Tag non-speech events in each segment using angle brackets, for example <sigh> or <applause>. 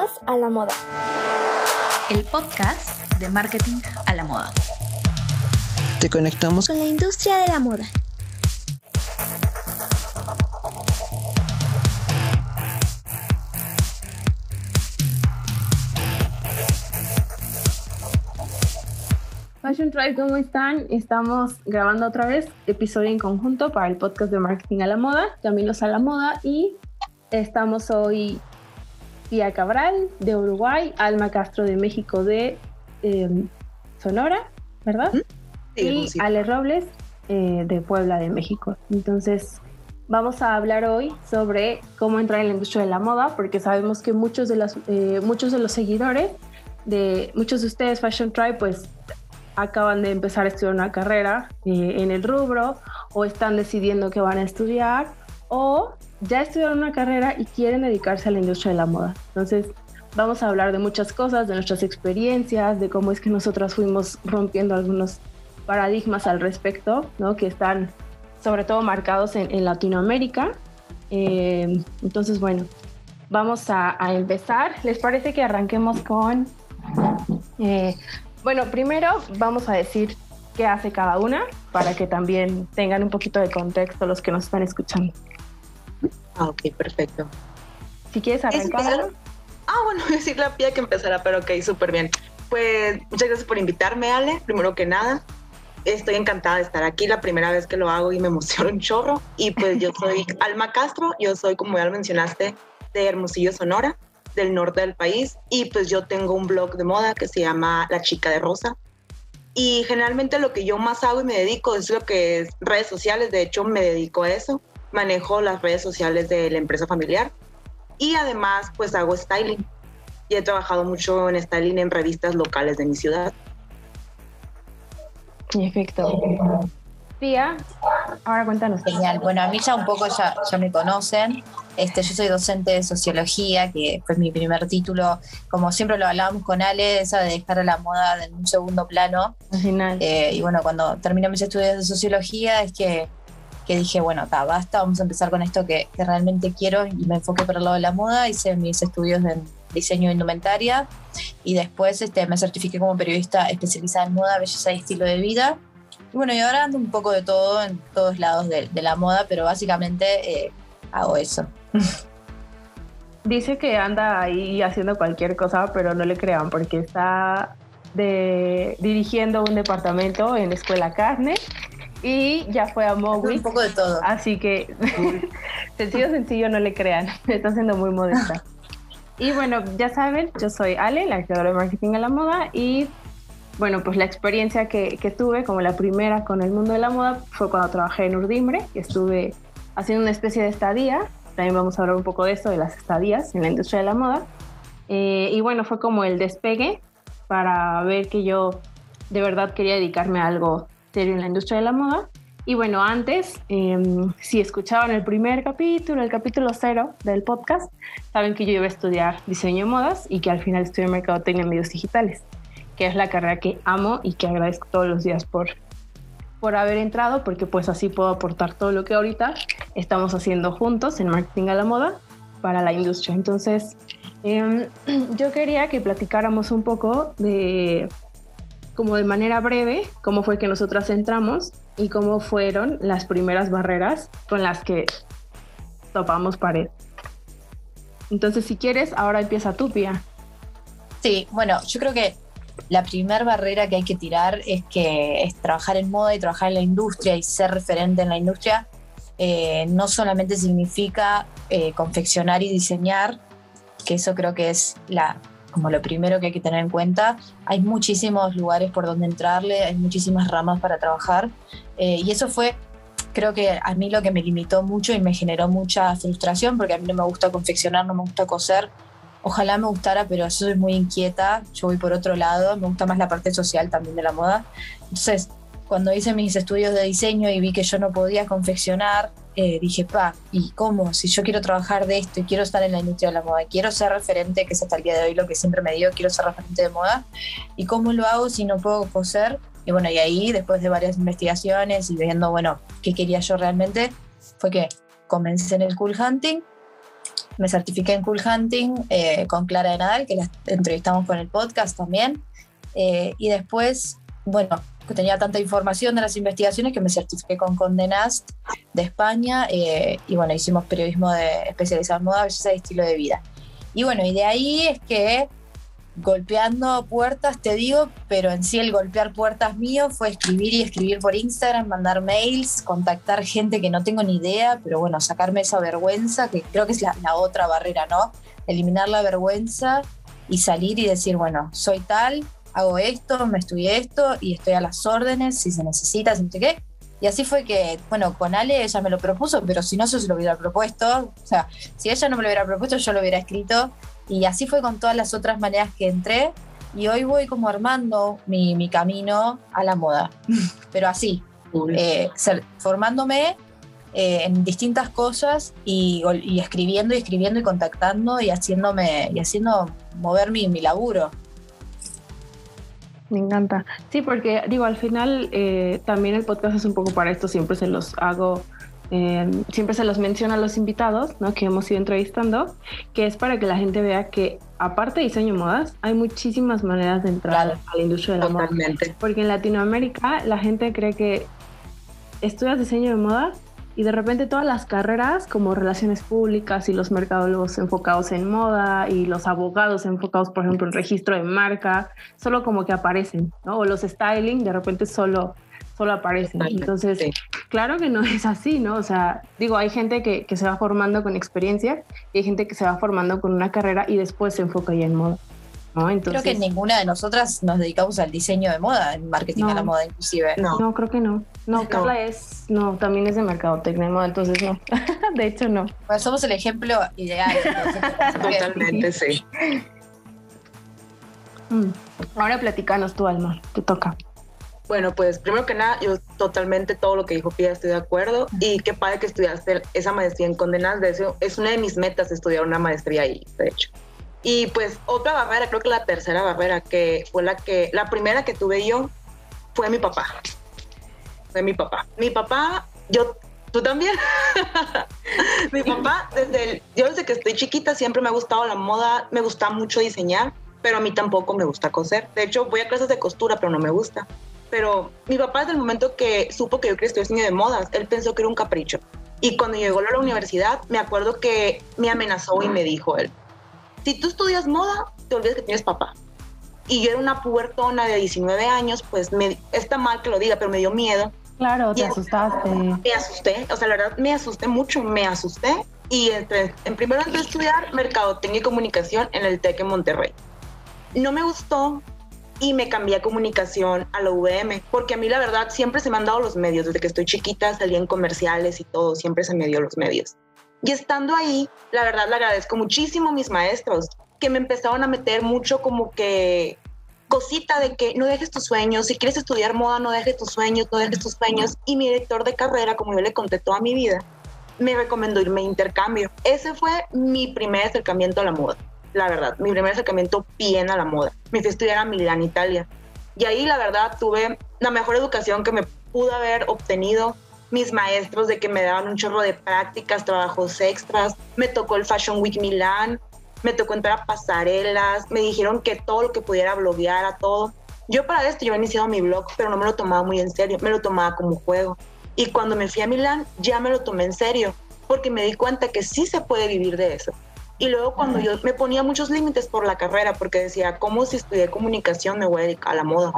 Bienvenidos a la moda. El podcast de marketing a la moda. Te conectamos con la industria de la moda. Fashion Tribe, ¿cómo están? Estamos grabando otra vez episodio en conjunto para el podcast de marketing a la moda, Caminos a la Moda y estamos hoy Pia Cabral de Uruguay, Alma Castro de México de em, Sonora, ¿verdad? y Ale Robles eh, de Puebla de México. Entonces, vamos a hablar hoy sobre cómo entrar en la industria de la moda, porque sabemos que muchos de los, eh, muchos de los seguidores de muchos de ustedes, Fashion Tribe, pues acaban de empezar a estudiar una carrera eh, en el rubro o están decidiendo que van a estudiar o ya estudiaron una carrera y quieren dedicarse a la industria de la moda. Entonces, vamos a hablar de muchas cosas, de nuestras experiencias, de cómo es que nosotras fuimos rompiendo algunos paradigmas al respecto, ¿no? que están sobre todo marcados en, Latinoamérica. Eh, entonces, bueno, vamos a, empezar. ¿Les parece que arranquemos con... Eh, bueno, primero vamos a decir qué hace cada una para que también tengan un poquito de contexto los que nos están escuchando. Ah, ok, perfecto. Si quieres arrancar. Ah, bueno, <laughs> decir la pía que empezará, pero ok, súper bien. Pues muchas gracias por invitarme, Ale. Primero que nada, estoy encantada de estar aquí, la primera vez que lo hago y me <laughs> emociona un chorro. Y pues yo soy <laughs> Alma Castro, yo soy, como ya lo mencionaste, de Hermosillo, Sonora, del norte del país. Y pues yo tengo un blog de moda que se llama La Chica de Rosa. Y generalmente lo que yo más hago y me dedico es lo que es redes sociales, de hecho me dedico a eso manejo las redes sociales de la empresa familiar y además pues hago styling. Y he trabajado mucho en styling en revistas locales de mi ciudad. Perfecto. Tía, ahora cuéntanos. Genial. Bueno, a mí ya un poco ya, ya me conocen. Este, yo soy docente de sociología, que fue mi primer título. Como siempre lo hablábamos con Ale, esa de dejar a la moda en un segundo plano. Eh, y bueno, cuando terminé mis estudios de sociología es que que dije, bueno, está, basta, vamos a empezar con esto que, realmente quiero y me enfoqué por el lado de la moda, hice mis estudios de diseño de indumentaria y después este, me certifiqué como periodista especializada en moda, belleza y estilo de vida. Y bueno, y ahora ando un poco de todo en todos lados de, la moda, pero básicamente eh, hago eso. Dice que anda ahí haciendo cualquier cosa, pero no le crean porque está de, dirigiendo un departamento en la Escuela Carne y ya fue a Mowgli. Un poco de todo. Así que <laughs> sencillo, sencillo, no le crean. <laughs> Está siendo muy modesta. Y bueno, ya saben, yo soy Ale, la creadora de marketing a la moda y bueno, pues la experiencia que, que, tuve como la primera con el mundo de la moda fue cuando trabajé en Urdimbre y estuve haciendo una especie de estadía. También vamos a hablar un poco de esto, de las estadías en la industria de la moda. Eh, y bueno, fue como el despegue para ver que yo de verdad quería dedicarme a algo serio en la industria de la moda. Y bueno, antes, em, si escuchaban el primer capítulo, el capítulo cero del podcast, saben que yo iba a estudiar diseño de modas y que al final estudié mercadotecnia en medios digitales, que es la carrera que amo y que agradezco todos los días por, por haber entrado, porque pues así puedo aportar todo lo que ahorita estamos haciendo juntos en marketing a la moda para la industria. Entonces, em, <clears throat> yo quería que platicáramos un poco de como de manera breve cómo fue que nosotras entramos y cómo fueron las primeras barreras con las que topamos pared. Entonces, si quieres, ahora empieza tu, Pia. Sí, bueno, yo creo que la primera barrera que hay que tirar es que es trabajar en moda y trabajar en la industria y ser referente en la industria eh, no solamente significa eh, confeccionar y diseñar, que eso creo que es la como lo primero que hay que tener en cuenta. Hay muchísimos lugares por donde entrarle, hay muchísimas ramas para trabajar eh, y eso fue, creo que a mí lo que me limitó mucho y me generó mucha frustración porque a mí no me gusta confeccionar, no me gusta coser. Ojalá me gustara, pero yo soy muy inquieta, yo voy por otro lado, me gusta más la parte social también de la moda. Entonces, cuando hice mis estudios de diseño y vi que yo no podía confeccionar, eh, dije, pa, ¿y cómo? Si yo quiero trabajar de esto y quiero estar en la industria de la moda, quiero ser referente, que es hasta el día de hoy lo que siempre me digo, quiero ser referente de moda, ¿y cómo lo hago si no puedo coser? Y bueno, y ahí, después de varias investigaciones y viendo, bueno, qué quería yo realmente, fue que comencé en el cool hunting, me certifiqué en Cool Hunting eh, con Clara de Nadal, que la entrevistamos con el podcast también. Eh, y después, bueno, tenía tanta información de las investigaciones que me certifiqué con Condenast de España. Eh, y bueno, hicimos periodismo de, especializado en moda, belleza y estilo de vida. Y bueno, y de ahí es que golpeando puertas, te digo, pero en sí el golpear puertas mío fue escribir y escribir por Instagram, mandar mails, contactar gente que no tengo ni idea, pero bueno, sacarme esa vergüenza, que creo que es la, otra barrera, ¿no? Eliminar la vergüenza y salir y decir, bueno, soy tal, hago esto, me estudié esto y estoy a las órdenes, si se necesita, si no sé qué. Y así fue que, bueno, con Ale ella me lo propuso, pero si no, yo se lo hubiera propuesto. O sea, si ella no me lo hubiera propuesto, yo lo hubiera escrito. Y así fue con todas las otras maneras que entré. Y hoy voy como armando mi, mi camino a la moda. <laughs> Pero así, eh, formándome eh, en distintas cosas y, y, escribiendo y escribiendo y contactando y haciéndome y haciendo mover mi, mi laburo. Me encanta. Sí, porque digo, al final eh, también el podcast es un poco para esto, siempre se los hago Em, siempre se los menciona a los invitados ¿no? que hemos ido entrevistando, que es para que la gente vea que aparte de diseño modas, hay muchísimas maneras de entrar a la industria de la moda. Porque en Latinoamérica la gente cree que estudias diseño de moda y de repente todas las carreras como relaciones públicas y los mercadólogos enfocados en moda y los abogados enfocados, por ejemplo, en registro de marca, solo como que aparecen, ¿no? O los styling, de repente solo solo aparecen. Entonces, claro que no <laughs> es así, ¿no? O sea, digo, hay gente que, que, se va formando con experiencia y hay gente que se va formando con una carrera y después se enfoca ya en moda. ¿No? Entonces, creo que ninguna de nosotras nos dedicamos al diseño de moda, en marketing a la moda inclusive. No, no creo que no. No, Carla es, no, también es de mercadotecnia de moda, entonces no. <laughs> de hecho no. Pues somos el ejemplo ideal. <laughs> Totalmente, sí. Mm. Ahora platicanos tú, Alma, te toca. Bueno, pues primero que nada, yo totalmente todo lo que dijo Pia estoy de acuerdo y qué padre que estudiaste esa maestría en condenas. De eso es una de mis metas estudiar una maestría ahí, de hecho. Y pues otra barrera, creo que la tercera barrera que fue la que, la primera que tuve yo fue mi papá. Fue mi papá. Mi papá, yo, tú también. <laughs> mi papá, desde el, yo desde que estoy chiquita siempre me ha gustado la moda, me gusta mucho diseñar, pero a mí tampoco me gusta coser. De hecho, voy a clases de costura, pero no me gusta pero mi papá desde el momento que supo que yo quería estudiar diseño de modas, él pensó que era un capricho. Y cuando llegó a la universidad, me acuerdo que me amenazó y me dijo él, si tú estudias moda, te olvides que tienes papá. Y yo era una pubertona de 19 años, pues me, está mal que lo diga, pero me dio miedo. Claro, te asustaste. Me asusté, o sea, la verdad me asusté mucho, me asusté. Y entre, en primero entré a estudiar Mercadotecnia y Comunicación en el TEC en Monterrey. No me gustó y me cambié a comunicación a la UVM, porque a mí la verdad siempre se me han dado los medios, desde que estoy chiquita salí en comerciales y todo, siempre se me dio los medios. Y estando ahí, la verdad le agradezco muchísimo a mis maestros, que me empezaron a meter mucho como que cosita de que no dejes tus sueños, si quieres estudiar moda, no dejes tus sueños, no dejes tus sueños. Y mi director de carrera, como yo le conté toda mi vida, me recomendó irme a intercambio. Ese fue mi primer acercamiento a la moda la verdad. Mi primer acercamiento bien a la moda. Me fui a estudiar a Milán, Italia. Y ahí, la verdad, tuve la mejor educación que me pude haber obtenido. Mis maestros de que me daban un chorro de prácticas, trabajos extras. Me tocó el Fashion Week Milán. Me tocó entrar a pasarelas. Me dijeron que todo lo que pudiera bloguear, a todo. Yo para esto yo había iniciado mi blog, pero no me lo tomaba muy en serio. Me lo tomaba como juego. Y cuando me fui a Milán, ya me lo tomé en serio, porque me di cuenta que sí se puede vivir de eso y luego cuando yo me ponía muchos límites por la carrera, porque decía, ¿cómo si estudié comunicación me voy a dedicar a la moda?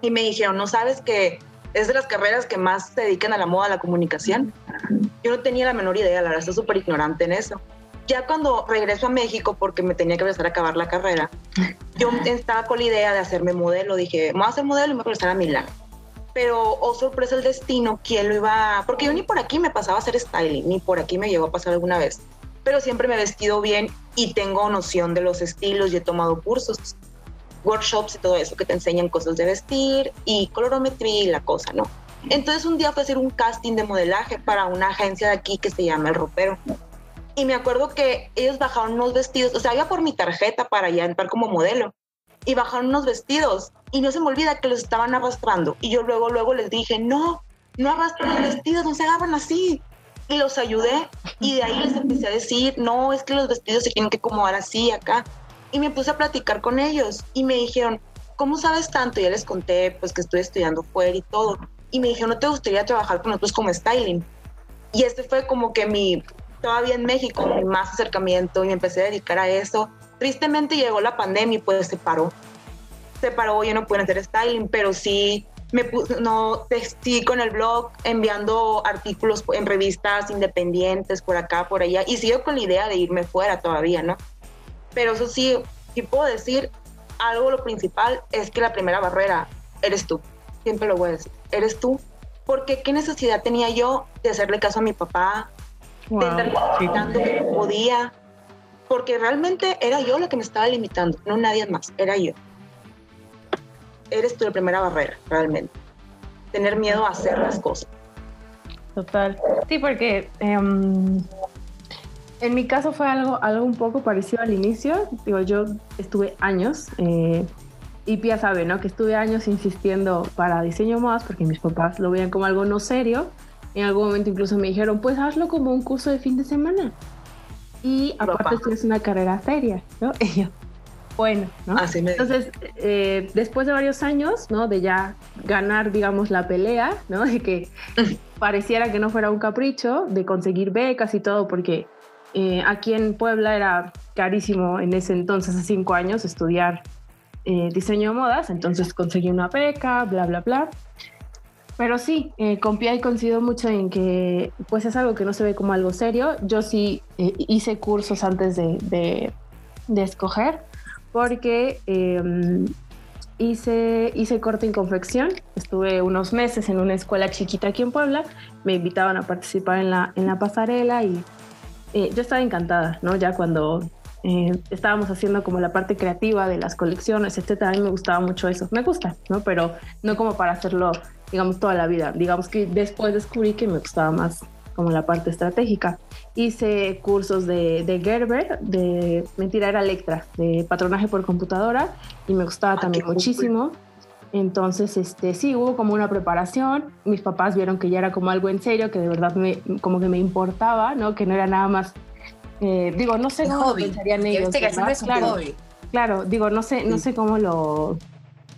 Y me dijeron, ¿no sabes que es de las carreras que más se dedican a la moda, a la comunicación? Yo no tenía la menor idea, la verdad, estoy súper ignorante en eso. Ya cuando regreso a México, porque me tenía que empezar a acabar la carrera, yo estaba con la idea de hacerme modelo. Dije, voy a hacer modelo y me voy a regresar a Milán pero oh sorpresa el destino, ¿quién lo iba? Porque yo ni por aquí me pasaba a hacer styling, ni por aquí me llegó a pasar alguna vez pero siempre me he vestido bien y tengo noción de los estilos y he tomado cursos, workshops y todo eso que te enseñan cosas de vestir y colorometría y la cosa, ¿no? Entonces un día fue a hacer un casting de modelaje para una agencia de aquí que se llama El Ropero. Y me acuerdo que ellos bajaron unos vestidos, o sea, había por mi tarjeta para ya entrar como modelo. Y bajaron unos vestidos y no se me olvida que los estaban arrastrando. Y yo luego, luego les dije, no, no arrastren los vestidos, no se agarran así y los ayudé y de ahí les empecé a decir, no, es que los vestidos se tienen que acomodar así, acá. Y me puse a platicar con ellos y me dijeron, ¿cómo sabes tanto? Ya les conté pues que estoy estudiando fuera y todo. Y me dijeron, ¿no te gustaría trabajar con nosotros como styling? Y este fue como que mi, todavía en México, mi más acercamiento y me empecé a dedicar a eso. Tristemente llegó la pandemia y pues se paró. Se paró, yo no pude hacer styling, pero sí me puse, no, sí con el blog enviando artículos en revistas independientes por acá, por allá, y sigo con la idea de irme fuera todavía, ¿no? Pero eso sí, sí puedo decir, algo lo principal es que la primera barrera eres tú, siempre lo voy a decir, eres tú, porque qué necesidad tenía yo de hacerle caso a mi papá, de estar limitando que no podía, porque realmente era yo la que me estaba limitando, no nadie más, era yo eres tu primera barrera, realmente. Tener miedo a hacer las cosas. Total. Sí, porque em, en mi caso fue algo, algo un poco parecido al inicio. Digo, yo estuve años, eh, y Pia sabe, ¿no? Que estuve años insistiendo para diseño más porque mis papás lo veían como algo no serio. En algún momento incluso me dijeron, pues hazlo como un curso de fin de semana. Y aparte tienes una carrera seria, ¿no? <laughs> Y yo, bueno, ¿no? Entonces, eh, después de varios años, ¿no? De ya ganar, digamos, la pelea, ¿no? <laughs> De que <laughs> pareciera que no fuera un capricho, de conseguir becas y todo, porque eh, aquí en Puebla era carísimo en ese entonces, hace cinco años, estudiar eh, diseño de modas, entonces conseguí una beca, bla, bla, bla. Pero sí, eh, con coincido mucho en que pues es algo que no se ve como algo serio. Yo sí hice cursos antes de, de, de escoger porque em, hice, hice corte y confección. Estuve unos meses en una escuela chiquita aquí en Puebla. Me invitaban a participar en la, en la pasarela y eh, yo estaba encantada, ¿no? Ya cuando eh, estábamos haciendo como la parte creativa de las colecciones, etcétera, a mí me gustaba mucho eso. Me gusta, ¿no? Pero no como para hacerlo, digamos, toda la vida. Digamos que después descubrí que me gustaba más como la parte estratégica. Hice cursos de, de Gerber, de mentira era Electra, de patronaje por computadora y me gustaba ah, también muchísimo. Entonces, este, sí, hubo como una preparación. Mis papás vieron que ya era como algo en serio, que de verdad me, como que me importaba, ¿no? Que no era nada más, eh, digo, no sé cómo pensarían ellos. Que es claro, hobby. claro, digo, no sé, no sé cómo lo.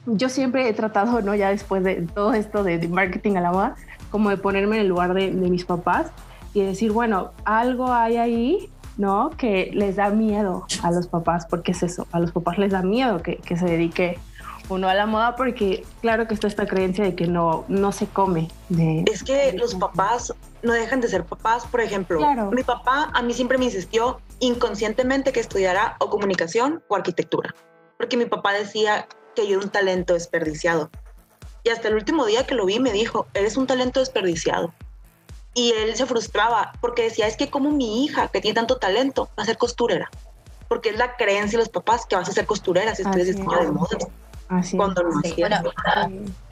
Yo siempre he tratado, ¿no? Ya después de todo esto de, de marketing a la moda, como de ponerme en el lugar de, mis papás y decir, bueno, algo hay ahí, ¿no? Que les da miedo a los papás, porque es eso, a los papás les da miedo que, se dedique uno a la moda porque claro que está esta creencia de que no, no se come. De, es que los papás no dejan de ser papás, por ejemplo. Mi papá a mí siempre me insistió inconscientemente que estudiara o comunicación o arquitectura, porque mi papá decía que yo era un talento desperdiciado. Y hasta el último día que lo vi me dijo, eres un talento desperdiciado. Y él se frustraba porque decía, es que como mi hija, que tiene tanto talento, va a ser costurera. Porque es la creencia de los papás que vas a ser costurera si estudias diseño de modas. Así cuando no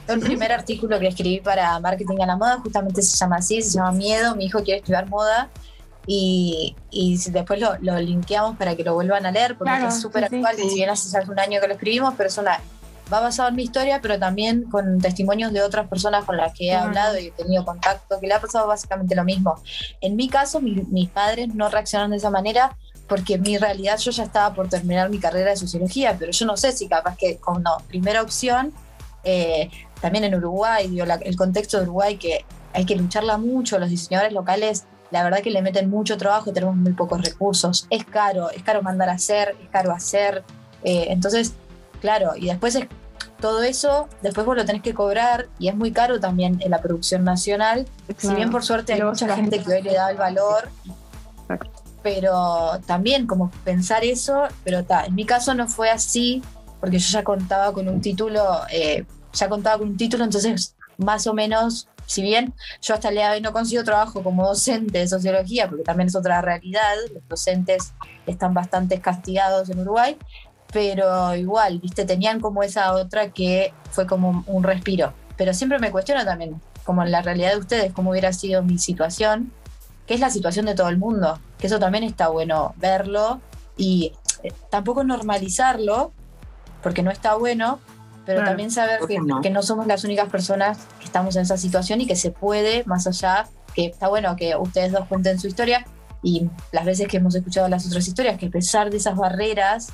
el primer artículo que escribí para Marketing a la Moda justamente se llama así, se llama Miedo, mi hijo quiere estudiar moda. Y, y después lo, lo linkeamos para que lo vuelvan a leer, porque es súper actual, si bien hace un año que lo escribimos, pero es una va basado en mi historia, pero también con testimonios de otras personas con las que he hablado y he tenido contacto, que le ha pasado básicamente lo mismo. En mi caso, mis padres no reaccionaron de esa manera porque en mi realidad yo ya estaba por terminar mi carrera de sociología, pero yo no sé si capaz que como primera opción, eh, también en Uruguay, el contexto de Uruguay que hay que lucharla mucho, los diseñadores locales la verdad que le meten mucho trabajo, tenemos muy pocos recursos, es caro, es caro mandar a hacer, es caro hacer, eh, entonces Claro, y después es todo eso, después vos lo tenés que cobrar y es muy caro también en la producción nacional. Si bien por suerte hay mucha gente que hoy le da el valor, pero también como pensar eso, pero ta, en mi caso no fue así, porque yo ya contaba con un título, eh, ya contaba con un título, entonces más o menos, si bien yo hasta el día de hoy no consigo trabajo como docente de sociología, porque también es otra realidad, los docentes están bastante castigados en Uruguay, pero igual, viste, tenían como esa otra que fue como un respiro. Pero siempre me cuestiono también, como en la realidad de ustedes, cómo hubiera sido mi situación, que es la situación de todo el mundo, que eso también está bueno verlo y eh, tampoco normalizarlo, porque no está bueno, pero también saber que no. que no somos las únicas personas que estamos en esa situación y que se puede, más allá que está bueno que ustedes dos cuenten su historia y las veces que hemos escuchado las otras historias, que a pesar de esas barreras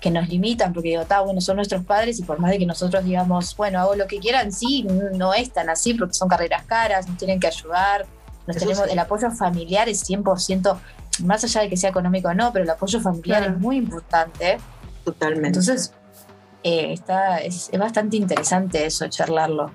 que nos limitan, porque digo, está bueno, son nuestros padres y por más de que nosotros digamos, bueno, hago lo que quieran, sí, no es tan así porque son carreras caras, nos tienen que ayudar, nos tenemos, el apoyo familiar es 100%, más allá de que sea económico o no, pero el apoyo familiar es muy importante. Totalmente. Entonces, eh, está, es, es bastante interesante eso, charlarlo.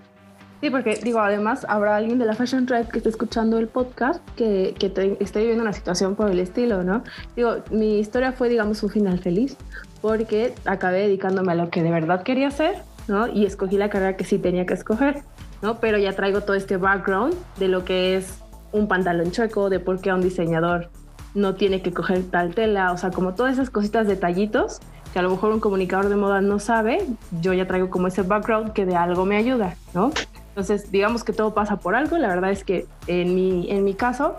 Sí, porque digo, además habrá alguien de la Fashion Tribe que esté escuchando el podcast que, que esté viviendo una situación por el estilo, ¿no? Digo, mi historia fue, digamos, un final feliz porque acabé dedicándome a lo que de verdad quería hacer, ¿no? Y escogí la carrera que sí tenía que escoger, ¿no? Pero ya traigo todo este background de lo que es un pantalón chueco, de por qué un diseñador no tiene que coger tal tela, o sea, como todas esas cositas, detallitos que a lo mejor un comunicador de moda no sabe, yo ya traigo como ese background que de algo me ayuda, ¿no? Entonces, digamos que todo pasa por algo. La verdad es que en mi, en mi caso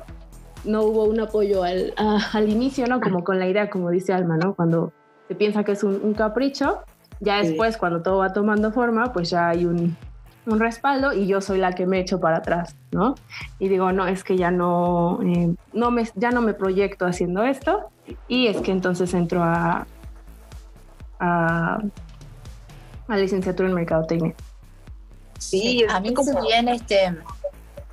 no hubo un apoyo al, al inicio, ¿no? Como con la idea, como dice Alma, ¿no? Cuando se piensa que es un, capricho, ya después, cuando todo va tomando forma, pues ya hay un, un, respaldo y yo soy la que me echo para atrás, ¿no? Y digo, no, es que ya no, eh, no me, ya no me proyecto haciendo esto y es que entonces entro a, a, a licenciatura en Mercadotecnia. Sí, a mí como bien, este,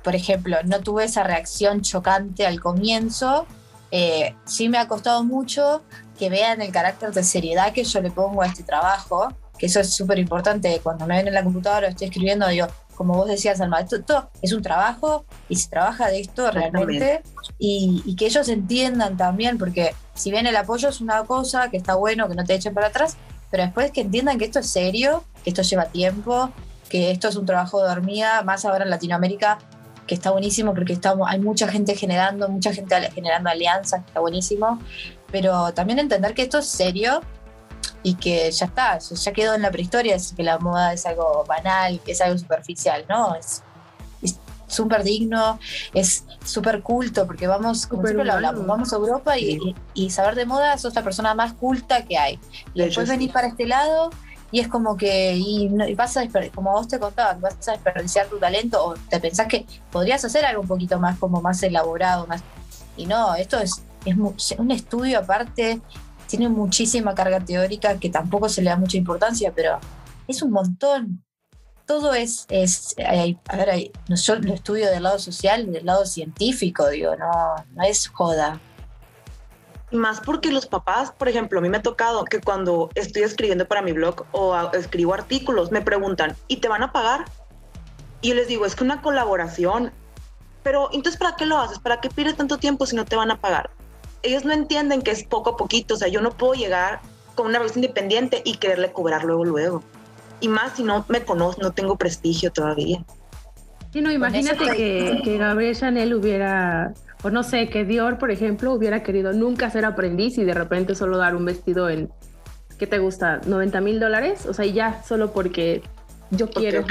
por ejemplo, no tuve esa reacción chocante al comienzo. Eh, sí me ha costado mucho que vean el carácter de seriedad que yo le pongo a este trabajo, que eso es súper importante. Cuando me ven en la computadora, estoy escribiendo, digo, como vos decías, Alma, esto, es un trabajo y se trabaja de esto realmente y, y, que ellos entiendan también, porque si bien el apoyo es una cosa que está bueno, que no te echen para atrás, pero después que entiendan que esto es serio, que esto lleva tiempo, que esto es un trabajo de hormiga, más ahora en Latinoamérica, que está buenísimo porque estamos, hay mucha gente generando, mucha gente generando alianzas, que está buenísimo, pero también entender que esto es serio y que ya está, ya quedó en la prehistoria, es que la moda es algo banal, es algo superficial, ¿no? Es súper digno, es súper culto, porque vamos, como siempre lo hablamos, vamos a Europa y, y, saber de moda sos la persona más culta que hay. Y después venís para este lado y es como que, y, vas a como vos te contabas, vas a desperdiciar tu talento o te pensás que podrías hacer algo un poquito más como más elaborado, más y no, esto es, es un estudio aparte, tiene muchísima carga teórica que tampoco se le da mucha importancia, pero es un montón. Todo es, es a ver, yo lo estudio del lado social, del lado científico, digo, no, no es joda más porque los papás, por ejemplo, a mí me ha tocado que cuando estoy escribiendo para mi blog o escribo artículos, me preguntan, ¿y te van a pagar? Y yo les digo, es que una colaboración. Pero entonces, ¿para qué lo haces? ¿Para qué pierdes tanto tiempo si no te van a pagar? Ellos no entienden que es poco a poquito, o sea, yo no puedo llegar con una vez independiente y quererle cobrar luego, luego. Y más si no me conozco, no tengo prestigio todavía. Sí, no, imagínate que, que Gabriel Chanel hubiera o no sé, que Dior, por ejemplo, hubiera querido nunca ser aprendiz y de repente solo dar un vestido en, ¿qué te gusta? ¿90 mil dólares? O sea, y ya, solo porque yo quiero.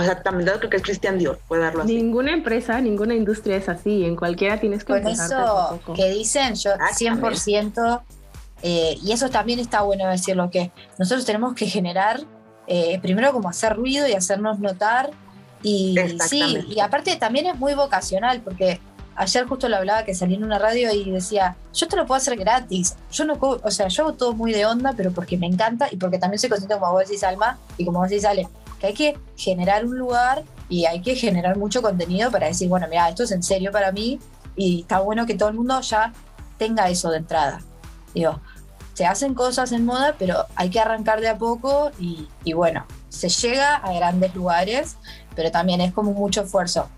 Exactamente, creo que es Christian Dior, puede darlo así. Ninguna empresa, ninguna industria es así, en cualquiera tienes que Con eso que dicen, yo 100%, eh, y eso también está bueno decirlo, que nosotros tenemos que generar, eh, primero como hacer ruido y hacernos notar, y sí, y aparte también es muy vocacional, porque ayer justo lo hablaba que salí en una radio y decía, yo te lo puedo hacer gratis. Yo no, o sea, yo hago todo muy de onda, pero porque me encanta y porque también soy consciente, como vos decís, Alma, y como vos decís, Ale, que hay que generar un lugar y hay que generar mucho contenido para decir, bueno, mira, esto es en serio para mí y está bueno que todo el mundo ya tenga eso de entrada. Digo, se hacen cosas en moda, pero hay que arrancar de a poco y, y bueno, se llega a grandes lugares, pero también es como mucho esfuerzo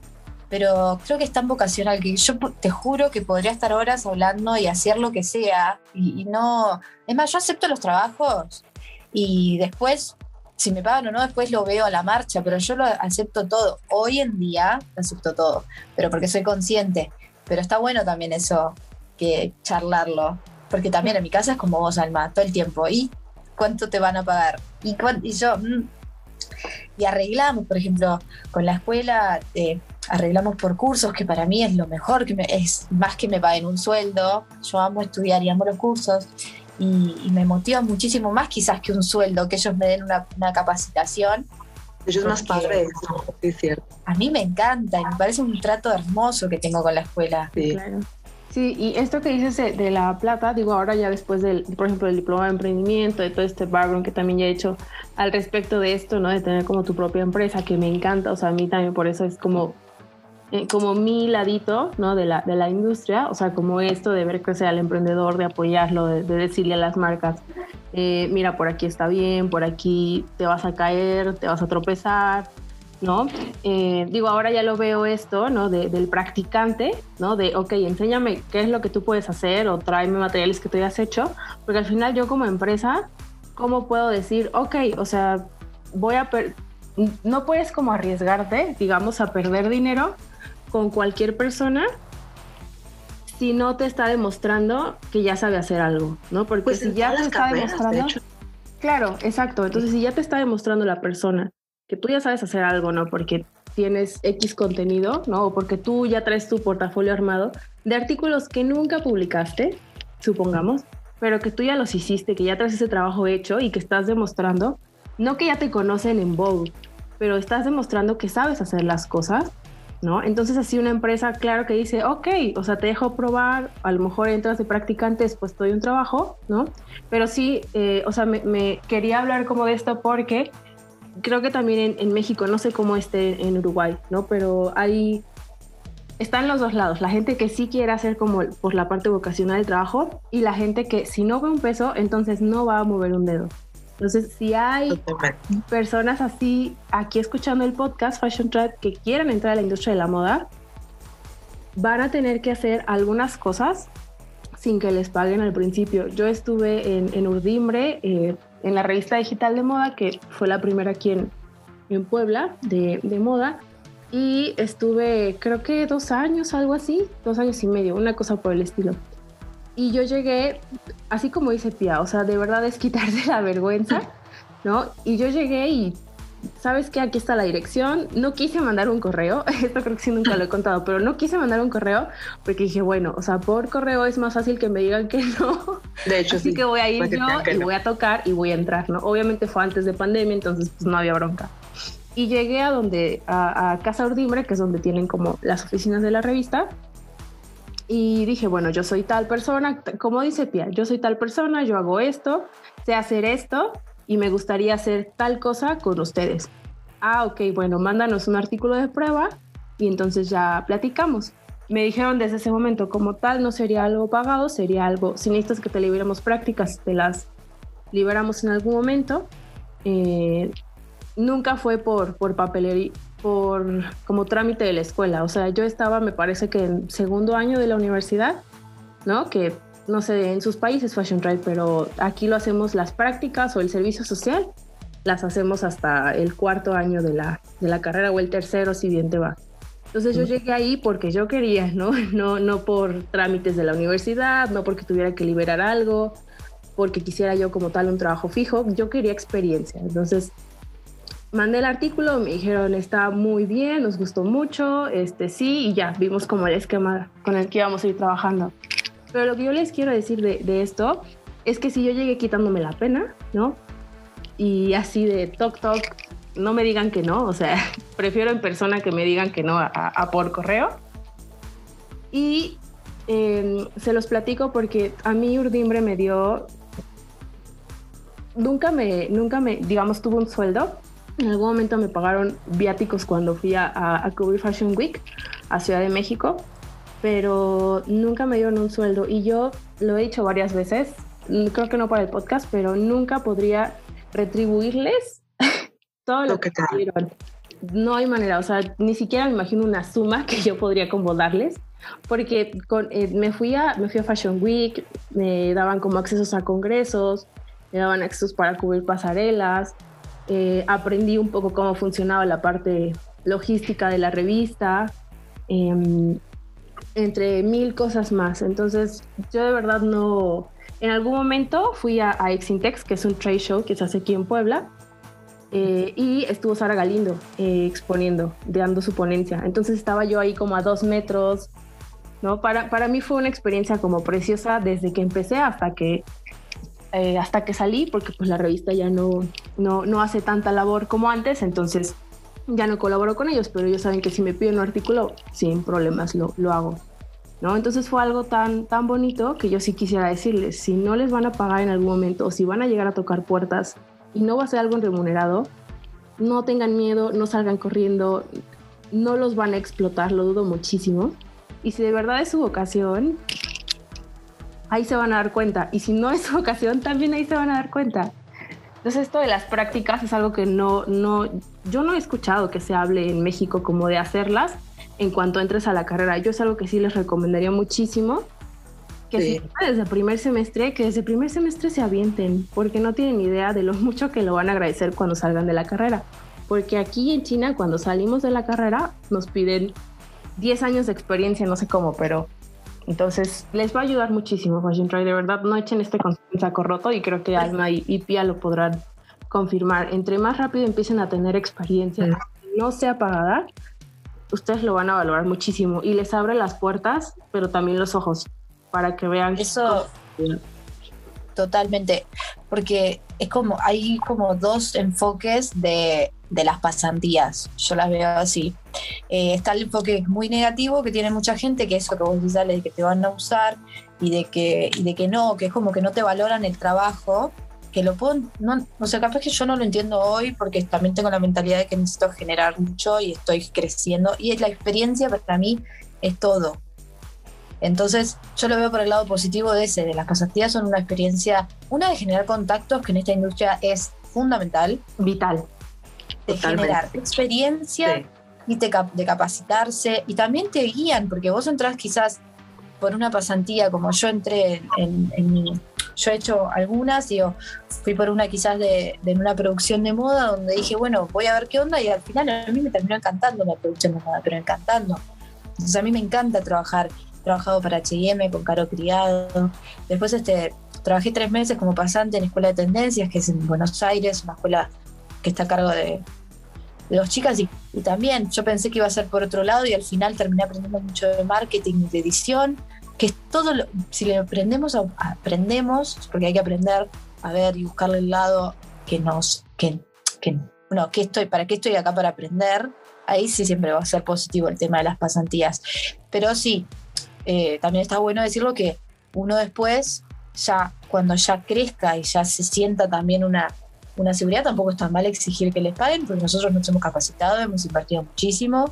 pero creo que es tan vocacional que yo te juro que podría estar horas hablando y hacer lo que sea y, no, es más, yo acepto los trabajos y después, si me pagan o no, después lo veo a la marcha, pero yo lo acepto todo. Hoy en día acepto todo, pero porque soy consciente. Pero está bueno también eso, que charlarlo, porque también en mi casa es como vos, Alma, todo el tiempo. ¿Y cuánto te van a pagar? Y, yo, mm, y arreglamos, por ejemplo, con la escuela, eh, arreglamos por cursos, que para mí es lo mejor, que es más que me paguen un sueldo. Yo amo estudiar y amo los cursos y, me motiva muchísimo más quizás que un sueldo, que ellos me den una, capacitación. De hecho, es más Porque- padre eso, sí, es cierto. A mí me encanta y me parece un trato hermoso que tengo con la escuela. Sí. Claro. Sí, y esto que dices de, de la plata, digo, ahora ya después del, por ejemplo, del diploma de emprendimiento, de todo este background que también ya he hecho al respecto de esto, ¿no? De tener como tu propia empresa, que me encanta, o sea, a mí también por eso es como, eh, como mi ladito, ¿no? De la, de la industria, o sea, como esto de ver crecer al emprendedor, de apoyarlo, de, de decirle a las marcas, eh, mira, por aquí está bien, por aquí te vas a caer, te vas a tropezar, ¿no? Eh, digo, ahora ya lo veo esto, ¿no? De- del practicante, ¿no? De, ok, enséñame qué es lo que tú puedes hacer o tráeme materiales que tú hayas hecho, porque al final yo como empresa, ¿cómo puedo decir, ok, o sea, voy a... no puedes como arriesgarte, digamos, a perder dinero con cualquier persona si no te está demostrando que ya sabe hacer algo, ¿no? Porque Pues si ya te está carreras, de demostrando... hecho. Claro, exacto. Entonces, si ya te está demostrando la persona que tú ya sabes hacer algo, ¿no? Porque tienes X contenido, ¿no? O porque tú ya traes tu portafolio armado de artículos que nunca publicaste, supongamos, pero que tú ya los hiciste, que ya traes ese trabajo hecho y que estás demostrando, no que ya te conocen en Vogue, pero estás demostrando que sabes hacer las cosas, ¿no? Entonces así una empresa, claro que dice, ok, o sea, te dejo probar, a lo mejor entras de practicante, después te doy un trabajo, ¿no? Pero sí, eh, o sea, me, quería hablar como de esto porque creo que también en, México, no sé cómo esté en Uruguay, ¿no? Pero hay, están los dos lados, la gente que sí quiere hacer como por la parte vocacional el trabajo y la gente que si no ve un peso, entonces no va a mover un dedo. Entonces, si hay Totalmente. personas así aquí escuchando el podcast Fashion Trend que quieran entrar a la industria de la moda, van a tener que hacer algunas cosas sin que les paguen al principio. Yo estuve en, en Urdimbre, eh, en la revista digital de moda, que fue la primera aquí en, en Puebla de, de moda, y estuve creo que dos años, algo así, dos años y medio, una cosa por el estilo. Y yo llegué, así como dice Pia, o sea, de verdad es quitarse la vergüenza, ¿no? Y yo llegué y, ¿sabes qué? Aquí está la dirección. No quise mandar un correo, <laughs> esto creo que sí nunca lo he contado, pero no quise mandar un correo porque dije, bueno, o sea, por correo es más fácil que me digan que no. De hecho, Así sí. que voy a ir para que yo y no. voy a tocar y voy a entrar, ¿no? Obviamente fue antes de pandemia, entonces pues no había bronca. Y llegué a donde, a, a Casa Urdimbre, que es donde tienen como las oficinas de la revista. Y dije, bueno, yo soy tal persona, como dice Pia, yo soy tal persona, yo hago esto, sé hacer esto y me gustaría hacer tal cosa con ustedes. Ah, ok, bueno, mándanos un artículo de prueba y entonces ya platicamos. Me dijeron desde ese momento, como tal, no sería algo pagado, sería algo, si necesitas que te liberemos prácticas, te las liberamos en algún momento. Eh, nunca fue por, por papelería, por como trámite de la escuela. O sea, yo estaba, me parece que en segundo año de la universidad, ¿no? Que no sé, en sus países Fashion Trade, pero aquí lo hacemos las prácticas o el servicio social, las hacemos hasta el cuarto año de la, de la carrera o el tercero, si bien te va. Entonces yo llegué ahí porque yo quería, ¿no? <laughs> No, no por trámites de la universidad, no porque tuviera que liberar algo, porque quisiera yo como tal un trabajo fijo, yo quería experiencia. Entonces mandé el artículo, me dijeron está muy bien, nos gustó mucho, este sí, y ya vimos como el esquema con el que íbamos a ir trabajando. Pero lo que yo les quiero decir de, de esto es que si yo llegué quitándome la pena, ¿no? Y así de toc toc, no me digan que no, o sea, <laughs> prefiero en persona que me digan que no a, a por correo. Y eh, se los platico porque a mí Urdimbre me dio, nunca me, nunca me, digamos, tuve un sueldo. En algún momento me pagaron viáticos cuando fui a, a, a cubrir Fashion Week a Ciudad de México, pero nunca me dieron un sueldo. Y yo lo he dicho varias veces, creo que no para el podcast, pero nunca podría retribuirles <laughs> todo lo, Lo que que me dieron. No hay manera, o sea, ni siquiera me imagino una suma que yo podría como darles, porque con, eh, me, fui a, me fui a Fashion Week, me daban como accesos a congresos, me daban accesos para cubrir pasarelas, eh, aprendí un poco cómo funcionaba la parte logística de la revista, em, entre mil cosas más. Entonces, yo de verdad no... En algún momento fui a, a Exintex, que es un trade show que se hace aquí en Puebla, eh, y estuvo Sara Galindo eh, exponiendo, dando su ponencia. Entonces estaba yo ahí como a dos metros, ¿no? Para, para mí fue una experiencia como preciosa desde que empecé hasta que eh, hasta que salí, porque pues la revista ya no, no, no hace tanta labor como antes, entonces ya no colaboro con ellos, pero ellos saben que si me piden un artículo, sin problemas lo, lo hago. ¿No? Entonces fue algo tan, tan bonito que yo sí quisiera decirles, si no les van a pagar en algún momento o si van a llegar a tocar puertas y no va a ser algo remunerado, no tengan miedo, no salgan corriendo, no los van a explotar, lo dudo muchísimo. Y si de verdad es su vocación, ahí se van a dar cuenta. Y si no es su <laughs> vocación, también ahí se van a dar cuenta. Entonces esto de las prácticas es algo que no, no, yo no he escuchado que se hable en México como de hacerlas en cuanto entres a la carrera. Yo es algo que sí les recomendaría muchísimo. Que si desde el primer semestre, que desde el primer semestre se avienten, porque no tienen idea de lo <laughs> mucho que lo van a agradecer cuando salgan de la carrera. Porque aquí en China, cuando salimos de la carrera, nos piden 10 años de experiencia, no sé cómo, pero entonces les va a ayudar muchísimo Fashion Try. De verdad, no echen este saco roto y creo que Alma y, Pia lo podrán confirmar. Entre más rápido empiecen a tener experiencia, no sea pagada, ustedes lo van a valorar muchísimo y les abre las puertas, pero también los ojos para que vean. Eso totalmente, porque es como, hay como dos enfoques de, las pasantías, yo las veo así. Eh, está el enfoque muy negativo que tiene mucha gente, que es eso que vos decís, de que te van a usar y de que, y de que no, que es como que no te valoran el trabajo, que lo puedo, no, o sea, capaz que yo no lo entiendo hoy porque también tengo la mentalidad de que necesito generar mucho y estoy creciendo y es la experiencia para mí es todo. Entonces, yo lo veo por el lado positivo de ese, de las pasantías son una experiencia, una de generar contactos, que en esta industria es fundamental. Vital. De generar experiencia y de, capacitarse y también te guían, porque vos entras quizás por una pasantía, como yo entré en, mi... Yo he hecho algunas, digo, fui por una quizás de, de, una producción de moda donde dije, bueno, voy a ver qué onda y al final a mí me terminó encantando la producción de moda, pero encantando. Entonces a mí me encanta trabajar trabajado para H&M con Caro Criado. Después este, trabajé tres meses como pasante en Escuela de Tendencias, que es en Buenos Aires, una escuela que está a cargo de, dos chicas. Y, también yo pensé que iba a ser por otro lado y al final terminé aprendiendo mucho de marketing, de edición, que es todo, lo, si le aprendemos, aprendemos, porque hay que aprender a ver y buscarle el lado que nos, que, que bueno, ¿qué estoy, ¿para qué estoy acá para aprender? Ahí sí siempre va a ser positivo el tema de las pasantías. Pero sí, eh, también está bueno decirlo que uno después, ya cuando ya crezca y ya se sienta también una, una seguridad, tampoco es tan mal exigir que les paguen, porque nosotros nos hemos capacitado, hemos invertido muchísimo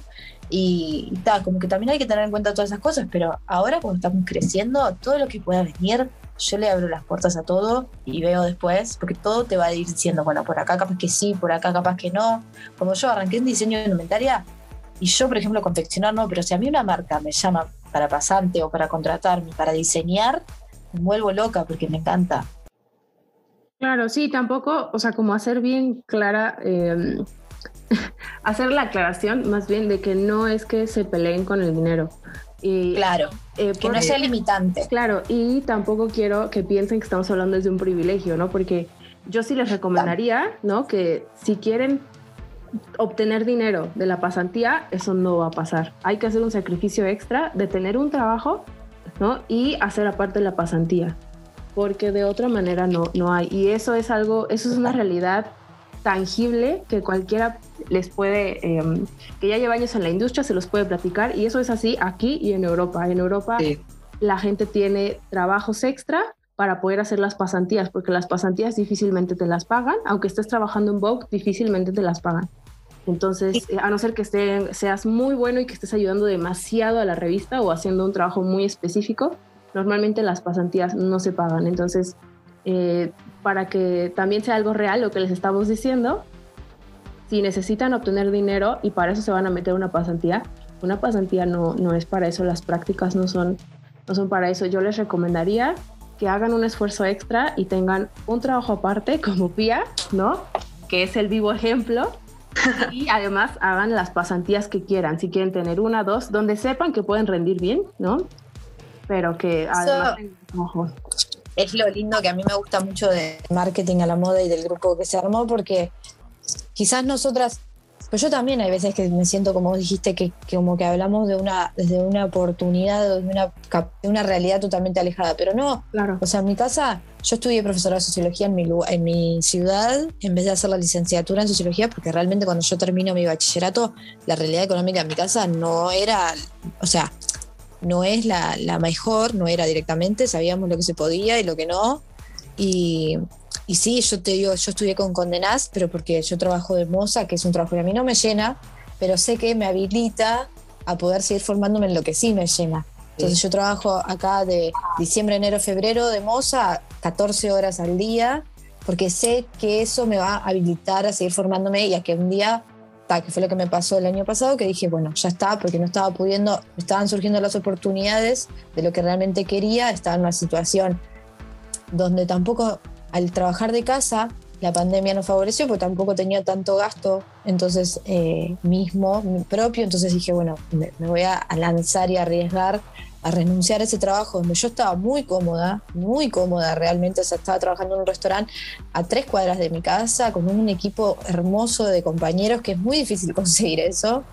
y, está como que también hay que tener en cuenta todas esas cosas, pero ahora cuando estamos creciendo, todo lo que pueda venir, yo le abro las puertas a todo y veo después, porque todo te va a ir diciendo, bueno, por acá capaz que sí, por acá capaz que no. Como yo arranqué en diseño de indumentaria y yo, por ejemplo, confeccionar no, pero si a mí una marca me llama para pasante o para contratarme, para diseñar, me vuelvo loca porque me encanta. Claro, sí, tampoco, o sea, como hacer bien clara, em, <laughs> hacer la aclaración más bien de que no es que se peleen con el dinero. Y, claro, eh, que no sea limitante. Claro, y tampoco quiero que piensen que estamos hablando desde un privilegio, ¿no? Porque yo sí les recomendaría, ¿no? Que si quieren obtener dinero de la pasantía, eso no va a pasar. Hay que hacer un sacrificio extra de tener un trabajo ¿no? y hacer aparte la pasantía, porque de otra manera no, no hay. Y eso es algo, eso es una realidad tangible que cualquiera les puede, em, que ya lleva años en la industria, se los puede platicar. Y eso es así aquí y en Europa. En Europa la gente tiene trabajos extra para poder hacer las pasantías, porque las pasantías difícilmente te las pagan, aunque estés trabajando en Vogue, difícilmente te las pagan. Entonces, eh, a no ser que seas muy bueno y que estés ayudando demasiado a la revista o haciendo un trabajo muy específico, normalmente las pasantías no se pagan. Entonces, eh, para que también sea algo real lo que les estamos diciendo, si necesitan obtener dinero y para eso se van a meter una pasantía, una pasantía no, no es para eso, las prácticas no son, no son para eso. Yo les recomendaría que hagan un esfuerzo extra y tengan un trabajo aparte como Pia, ¿no? Que es el vivo ejemplo <laughs> y además hagan las pasantías que quieran, si quieren tener una, dos, donde sepan que pueden rendir bien, ¿no? Pero que además Es lo lindo que a mí me gusta mucho de marketing a la moda y del grupo que se armó, porque quizás nosotras Pues yo también hay veces que me siento, como dijiste, que, que como que hablamos de una, desde una oportunidad, de una, de una realidad totalmente alejada, pero no, Claro. o sea, en mi casa, yo estudié profesora de sociología en mi, en mi ciudad en vez de hacer la licenciatura en sociología, porque realmente cuando yo termino mi bachillerato, la realidad económica en mi casa no era, o sea, no es la, la mejor, no era directamente, sabíamos lo que se podía y lo que no. Y, y sí, yo te digo, yo estudié con Condenás, pero porque yo trabajo de moza, que es un trabajo que a mí no me llena, pero sé que me habilita a poder seguir formándome en lo que sí me llena. Entonces yo trabajo acá de diciembre, enero, febrero de moza, 14 horas al día, porque sé que eso me va a habilitar a seguir formándome y a que un día, ta, que fue lo que me pasó el año pasado, que dije, bueno, ya está, porque no estaba pudiendo, estaban surgiendo las oportunidades de lo que realmente quería, estaba en una situación donde tampoco al trabajar de casa la pandemia no favoreció, porque tampoco tenía tanto gasto, entonces eh, mismo, mi propio, entonces dije, bueno, me, me voy a, a lanzar y arriesgar a renunciar a ese trabajo donde yo estaba muy cómoda, muy cómoda realmente, o sea, estaba trabajando en un restaurante a tres cuadras de mi casa, con un equipo hermoso de compañeros, que es muy difícil <laughs> conseguir eso,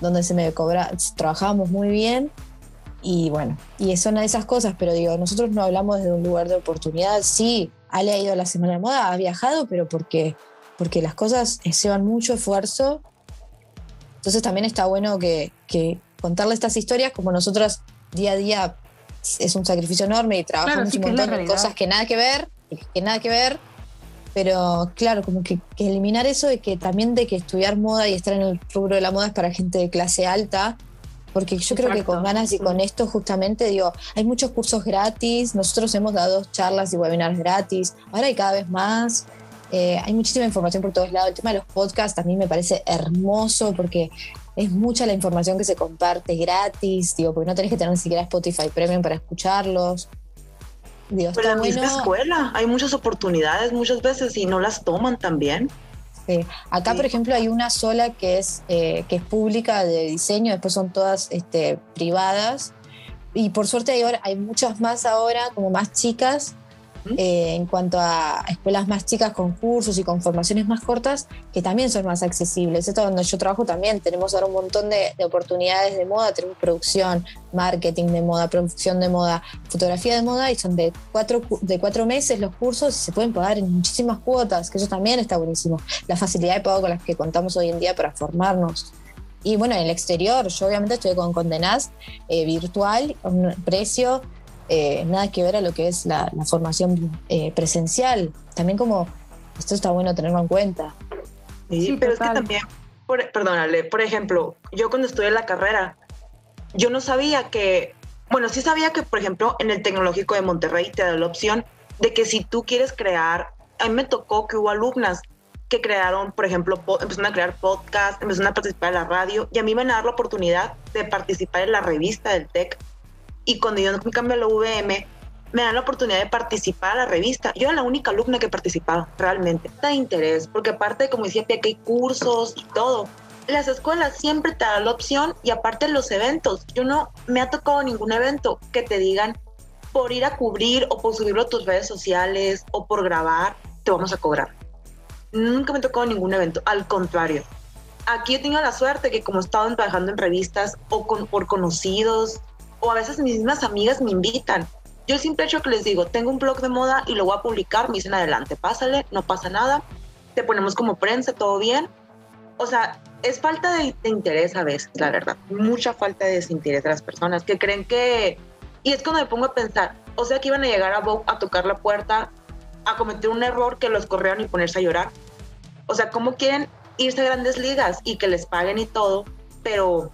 donde se me cobra, trabajábamos muy bien, y bueno, y son esas cosas, pero digo, nosotros no hablamos de un lugar de oportunidad. Sí, Ale ha ido a la Semana de Moda, ha viajado, pero porque, porque las cosas llevan mucho esfuerzo. Entonces también está bueno que, que contarle estas historias como nosotros día a día es un sacrificio enorme y trabajamos Claro, sí un montón en realidad. cosas que nada que ver, que nada que ver. Pero claro, como que, que eliminar eso de que también de que estudiar moda y estar en el rubro de la moda es para gente de clase alta, porque yo creo que Exacto. con ganas y con esto justamente digo, hay muchos cursos gratis, nosotros hemos dado charlas y webinars gratis, ahora hay cada vez más, eh, hay muchísima información por todos lados, el tema de los podcasts a mí me parece hermoso porque es mucha la información que se comparte gratis, digo, porque no tenés que tener ni siquiera Spotify Premium para escucharlos. Digo, Pero en la misma bueno. escuela hay muchas oportunidades muchas veces y no las toman también. Sí. Acá, Sí. por ejemplo, hay una sola que es, eh, que es pública de diseño, después son todas este, privadas. Y por suerte hay, hay muchas más ahora, como más chicas. Eh, en cuanto a escuelas más chicas con cursos y con formaciones más cortas, que también son más accesibles. Esto donde yo trabajo también, tenemos ahora un montón de, de oportunidades de moda, producción, marketing de moda, producción de moda, fotografía de moda, y son de cuatro, cu- de cuatro meses los cursos y se pueden pagar en muchísimas cuotas, que eso también está buenísimo la facilidad de pago con las que contamos hoy en día para formarnos. Y bueno, en el exterior, yo obviamente estoy con Condenaz eh, virtual, un precio, eh, nada que ver a lo que es la, la formación eh, presencial. También como, esto está bueno tenerlo en cuenta. Sí, Sí, pero es total. que también, por, perdónale, por ejemplo, yo cuando estudié la carrera, yo no sabía que, bueno, sí sabía que, por ejemplo, en el Tecnológico de Monterrey te da la opción de que si tú quieres crear, a mí me tocó que hubo alumnas que crearon, por ejemplo, empezaron a crear podcast, empezaron a participar en la radio y a mí me van a dar la oportunidad de participar en la revista del TEC. Y cuando yo cambio a la VM, me dan la oportunidad de participar a la revista. Yo era la única alumna que participaba, realmente. De interés, porque aparte, como decía que hay cursos y todo. Las escuelas siempre te dan la opción y aparte los eventos. Yo no me ha tocado ningún evento que te digan por ir a cubrir o por subirlo a tus redes sociales o por grabar, te vamos a cobrar. Nunca me tocado ningún evento, al contrario. Aquí he tenido la suerte que como he estado trabajando en revistas o con, por conocidos o a veces mis mismas amigas me invitan. Yo el simple hecho que les digo, tengo un blog de moda y lo voy a publicar, me dicen adelante, pásale, no pasa nada, te ponemos como prensa, todo bien. O sea, es falta de, interés a veces, la verdad, mucha falta de desinterés de las personas que creen que... Y es cuando me pongo a pensar, o sea, que iban a llegar a Vogue a tocar la puerta, a cometer un error que los corrieron y ponerse a llorar. O sea, ¿cómo quieren irse a grandes ligas y que les paguen y todo, pero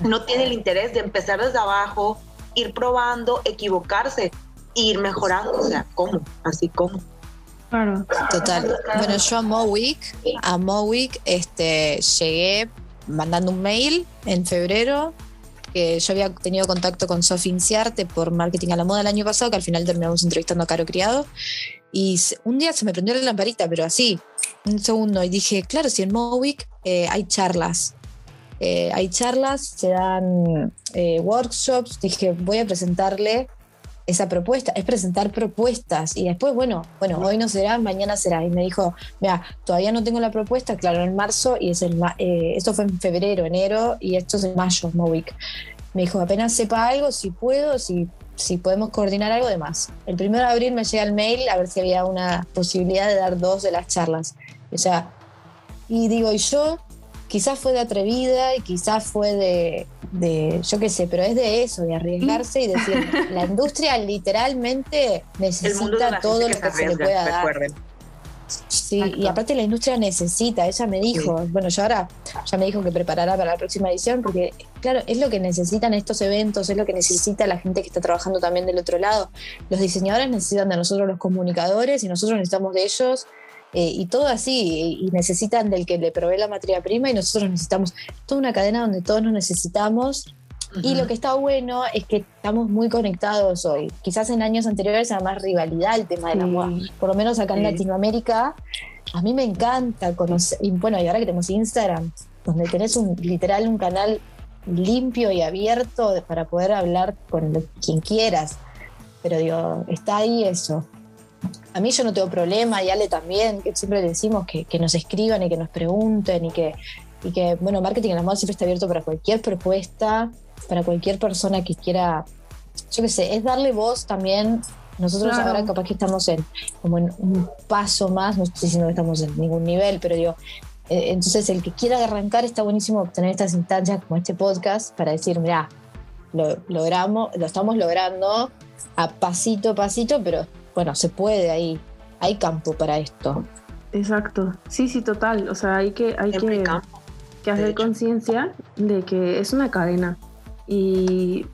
no tiene el interés de empezar desde abajo, ir probando, equivocarse e ir mejorando. O sea, ¿cómo? Así como. Claro. Total. Bueno, yo a Mowick, a Mowick este, llegué mandando un mail en febrero, que yo había tenido contacto con Sofi Inciarte por marketing a la moda el año pasado, que al final terminamos entrevistando a Caro Criado. Y un día se me prendió la lamparita, pero así, un segundo, y dije, claro, si en Mowick eh, hay charlas. Eh, hay charlas, se dan eh, workshops. Dije, voy a presentarle esa propuesta, es presentar propuestas y después, bueno, bueno, hoy no será, mañana será. Y me dijo, mira, todavía no tengo la propuesta, claro, en marzo y es el, eh, esto fue en febrero, enero y esto es en mayo, Movic. Me dijo, apenas sepa algo, si puedo, si, si podemos coordinar algo de más. El primero de abril me llega el mail a ver si había una posibilidad de dar dos de las charlas. O sea, y digo, y yo quizás fue de atrevida y quizás fue de, de, yo qué sé, pero es de eso, de arriesgarse y decir, <laughs> la industria literalmente necesita todo lo que se, le pueda dar. Sí, y aparte la industria necesita, ella me dijo, bueno, yo ahora ya me dijo que preparará para la próxima edición, porque claro, es lo que necesitan estos eventos, es lo que necesita la gente que está trabajando también del otro lado. Los diseñadores necesitan de nosotros los comunicadores y nosotros necesitamos de ellos eh, y todo así, y necesitan del que le provee la materia prima y nosotros necesitamos toda una cadena donde todos nos necesitamos. Y lo que está bueno es que estamos muy conectados hoy. Quizás en años anteriores era más rivalidad el tema de la moda. Por lo menos acá en Latinoamérica, a mí me encanta conocer. Y bueno, y ahora que tenemos Instagram, donde tenés un literal un canal limpio y abierto para poder hablar con quien quieras. Pero digo, está ahí eso a mí yo no tengo problema, y Ale también, que siempre le decimos que, nos escriban y que nos pregunten y que, y que, bueno, marketing en la moda siempre está abierto para cualquier propuesta, para cualquier persona que quiera, yo qué sé, es darle voz también. Nosotros ahora capaz que estamos en como en un paso más, no estoy diciendo que estamos en ningún nivel, pero digo, eh, entonces el que quiera arrancar está buenísimo obtener estas instancias como este podcast para decir, mira, lo logramos, lo estamos logrando a pasito a pasito, pero bueno, se puede ahí, hay campo para esto. Exacto, sí, sí, total. O sea, hay que, hay que, que, hacer conciencia de que es una cadena. Y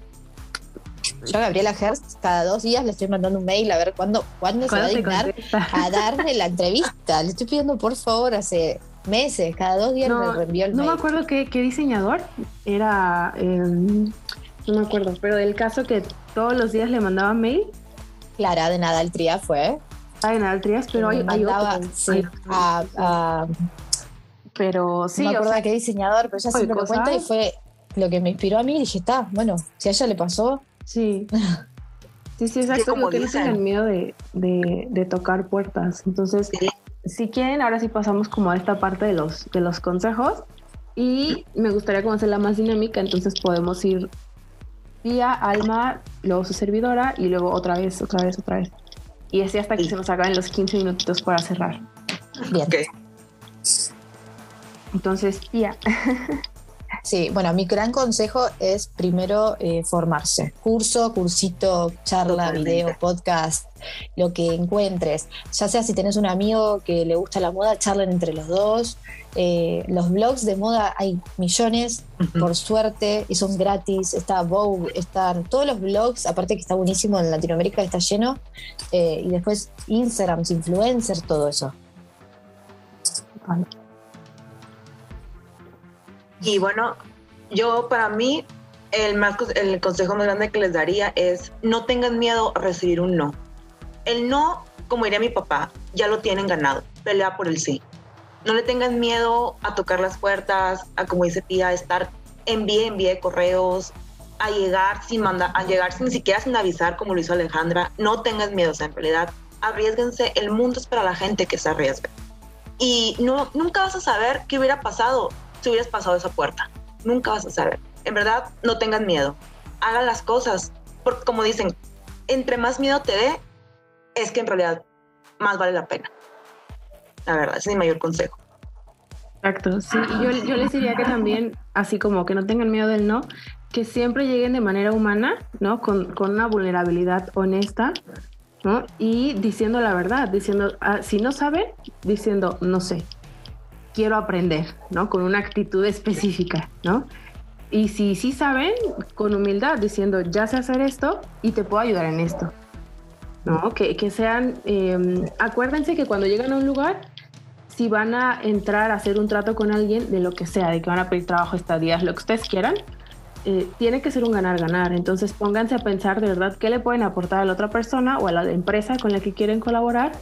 yo a Gabriela Herst cada dos días le estoy mandando un mail a ver cuándo, cuándo se va a dignar a darme la entrevista. Le estoy pidiendo por favor hace meses, cada dos días me reenvió el no mail. No me acuerdo qué, qué diseñador era, em, no me acuerdo, pero del caso que todos los días le mandaba mail Clara de Nadal Trías fue. Ah, de Nadal Trías, pero hay, hay Sí, pero sí. No me acuerdo qué diseñador, pero ella siempre lo cuenta y fue lo que me inspiró a mí. Dije, está, bueno, si a ella le pasó. Sí. <laughs> Sí, sí, exacto. Como que no tengan miedo de, de, de, tocar puertas. Entonces, si quieren, ahora sí pasamos como a esta parte de los, de los consejos. Y me gustaría como hacerla más dinámica, entonces podemos ir Tía, Alma, luego su servidora y luego otra vez, otra vez, otra vez. Y así hasta que se nos acaben los 15 minutitos para cerrar. Bien. Entonces, tía. <laughs> Sí, bueno, mi gran consejo es primero eh, formarse. Curso, cursito, charla, video, podcast, lo que encuentres. Ya sea si tenés un amigo que le gusta la moda, charlen entre los dos. Eh, los blogs de moda hay millones, por suerte, y son gratis. Está Vogue, están todos los blogs, aparte que está buenísimo en Latinoamérica, está lleno. Eh, y después Instagram, influencers, todo eso. Y bueno, yo para mí el, más, el consejo más grande que les daría es no tengan miedo a recibir un no. El no, como diría mi papá, ya lo tienen ganado. Pelea por el sí. No le tengan miedo a tocar las puertas, a como dice Pía, a estar envíe, envíe correos, a llegar sin mandar, a llegar sin ni siquiera sin avisar como lo hizo Alejandra. No tengan miedo, o sea, en realidad, arriesguense. El mundo es para la gente que se arriesga. Y no, nunca vas a saber qué hubiera pasado si hubieras pasado esa puerta. Nunca vas a saber. En verdad, no tengan miedo. Hagan las cosas. Porque como dicen, entre más miedo te dé, es que en realidad más vale la pena. La verdad, ese es mi mayor consejo. Exacto, sí. Yo, yo les diría que también, así como que no tengan miedo del no, que siempre lleguen de manera humana, ¿no? Con, con una vulnerabilidad honesta, ¿no? Y diciendo la verdad, diciendo, ah, si no saben, diciendo, no sé, quiero aprender, ¿no? Con una actitud específica, ¿no? Y si sí saben, con humildad, diciendo, ya sé hacer esto y te puedo ayudar en esto, ¿no? Que, que sean, em, acuérdense que cuando llegan a un lugar, si van a entrar a hacer un trato con alguien de lo que sea, de que van a pedir trabajo, estadías, lo que ustedes quieran, eh, tiene que ser un ganar-ganar. Entonces pónganse a pensar de verdad qué le pueden aportar a la otra persona o a la empresa con la que quieren colaborar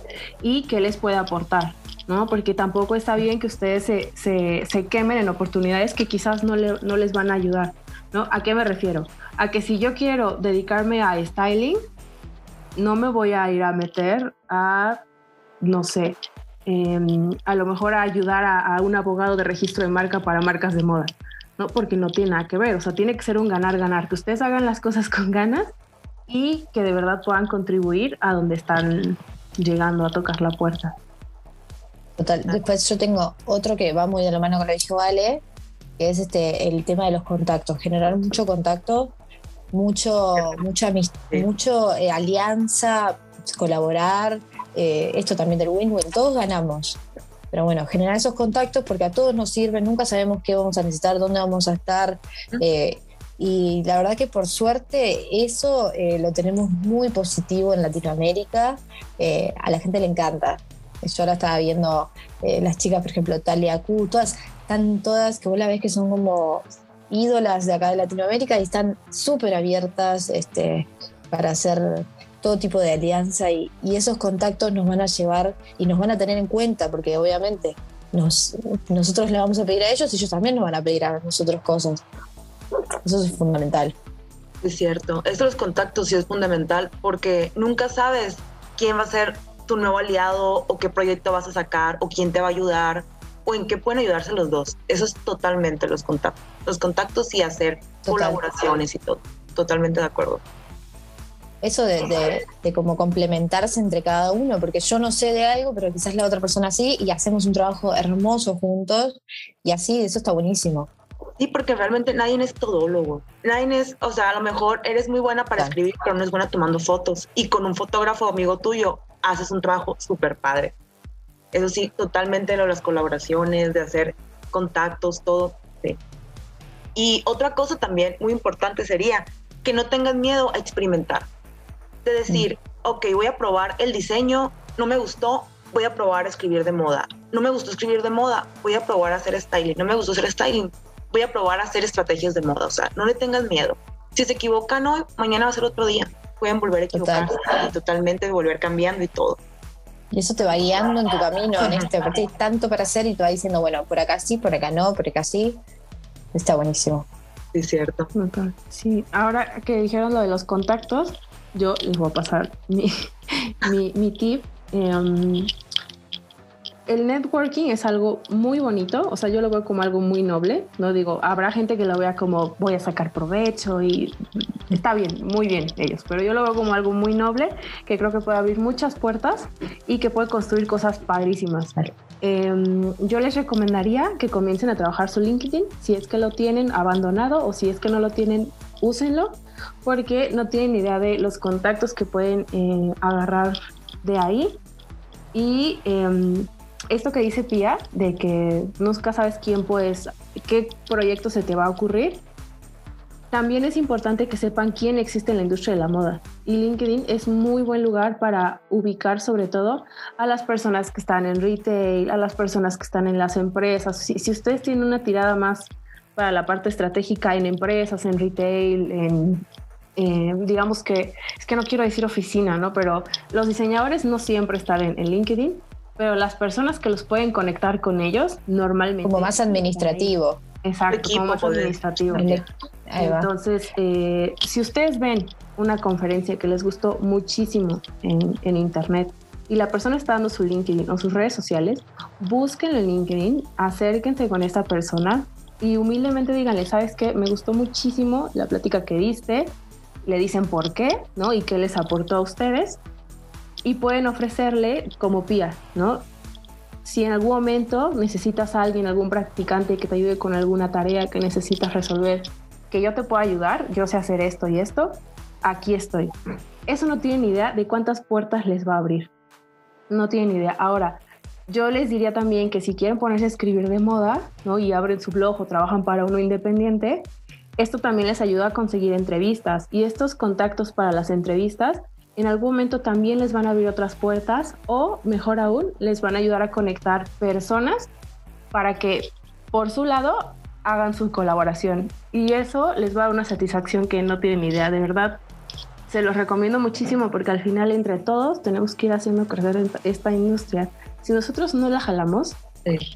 y qué les puede aportar. ¿No? Porque tampoco está bien que ustedes se, se, se quemen en oportunidades que quizás no, le, no les van a ayudar, ¿no? ¿A qué me refiero? A que si yo quiero dedicarme a styling, no me voy a ir a meter a, no sé, em, a lo mejor a ayudar a, a, un abogado de registro de marca para marcas de moda, ¿no? Porque no tiene nada que ver, o sea, tiene que ser un ganar-ganar, que ustedes hagan las cosas con ganas y que de verdad puedan contribuir a donde están llegando a tocar la puerta. Total. Después yo tengo otro que va muy de la mano con lo que dijo Vale, que es este el tema de los contactos, generar mucho contacto, mucho, mucha mucho eh, alianza, colaborar, eh, esto también del win-win, todos ganamos. Pero bueno, generar esos contactos porque a todos nos sirven, nunca sabemos qué vamos a necesitar, dónde vamos a estar. Eh, y la verdad que por suerte eso lo tenemos muy positivo en Latinoamérica. a la gente le encanta. Yo ahora estaba viendo las chicas, por ejemplo, Talia Q, todas, están todas que vos la ves que son como ídolas de acá de Latinoamérica y están súper abiertas este, para hacer todo tipo de alianza y, esos contactos nos van a llevar y nos van a tener en cuenta porque obviamente nos, nosotros le vamos a pedir a ellos y ellos también nos van a pedir a nosotros cosas. Eso es fundamental. Es cierto, esto de los contactos sí es fundamental porque nunca sabes quién va a ser tu nuevo aliado o qué proyecto vas a sacar o quién te va a ayudar o en qué pueden ayudarse los dos. Eso es totalmente los contactos. Los contactos y hacer colaboraciones y todo. Totalmente de acuerdo. Eso de, de, como complementarse entre cada uno, porque yo no sé de algo, pero quizás la otra persona sí, y hacemos un trabajo hermoso juntos, y así, eso está buenísimo. Sí, porque realmente nadie es todólogo. Nadie es, o sea, a lo mejor eres muy buena para escribir, pero no es buena tomando fotos. Y con un fotógrafo amigo tuyo haces un trabajo súper padre. Eso sí, totalmente lo las colaboraciones, de hacer contactos, todo. Y otra cosa también muy importante sería que no tengas miedo a experimentar. De decir, mm. ok, voy a probar el diseño, no me gustó, voy a probar a escribir de moda. No me gustó escribir de moda, voy a probar a hacer styling. No me gustó hacer styling, voy a probar a hacer estrategias de moda. O sea, no le tengas miedo. Si se equivocan hoy, mañana va a ser otro día. Pueden volver a equivocarse y totalmente volver cambiando y todo. Y eso te va guiando en tu camino, en este, porque hay tanto para hacer y te va diciendo, bueno, por acá sí, por acá no, por acá sí. Está buenísimo. Sí, cierto. Sí, ahora que dijeron lo de los contactos, yo les voy a pasar mi, <laughs> mi, mi tip. Eh, el networking es algo muy bonito, o sea, yo lo veo como algo muy noble, no digo, habrá gente que lo vea como voy a sacar provecho y está bien, muy bien ellos, pero yo lo veo como algo muy noble que creo que puede abrir muchas puertas y que puede construir cosas padrísimas. Em, yo les recomendaría que comiencen a trabajar su LinkedIn, si es que lo tienen abandonado o si es que no lo tienen, úsenlo, porque no tienen idea de los contactos que pueden eh, agarrar de ahí. Y eh, esto que dice Pia, de que nunca sabes quién puedes, qué proyecto se te va a ocurrir, también es importante que sepan quién existe en la industria de la moda. Y LinkedIn es muy buen lugar para ubicar sobre todo a las personas que están en retail, a las personas que están en las empresas. Si, ustedes tienen una tirada más para la parte estratégica en empresas, en retail, en, digamos que, es que no quiero decir oficina, ¿no? Pero los diseñadores no siempre están en LinkedIn pero las personas que los pueden conectar con ellos normalmente... Como más administrativo. Exacto, como más administrativo. Entonces, eh, si ustedes ven una conferencia que les gustó muchísimo en, en, Internet y la persona está dando su LinkedIn o sus redes sociales, busquen en LinkedIn, acérquense con esta persona y humildemente díganle, ¿sabes qué? Me gustó muchísimo la plática que diste, le dicen por qué, ¿no? Y qué les aportó a ustedes y pueden ofrecerle como pía, ¿no? Si en algún momento necesitas a alguien, algún practicante que te ayude con alguna tarea que necesitas resolver, que yo te pueda ayudar, yo sé hacer esto y esto, aquí estoy. Eso no tienen idea de cuántas puertas les va a abrir. No tienen idea. Ahora, yo les diría también que si quieren ponerse a escribir de moda, ¿no? Y abren su blog o trabajan para uno independiente, esto también les ayuda a conseguir entrevistas. Y estos contactos para las entrevistas en algún momento también les van a abrir otras puertas o, mejor aún, les van a ayudar a conectar personas para que, por su lado, hagan su colaboración. Y eso les va a dar una satisfacción que no tienen idea, de verdad. Se los recomiendo muchísimo porque al final entre todos tenemos que ir haciendo crecer esta industria. Si nosotros no la jalamos,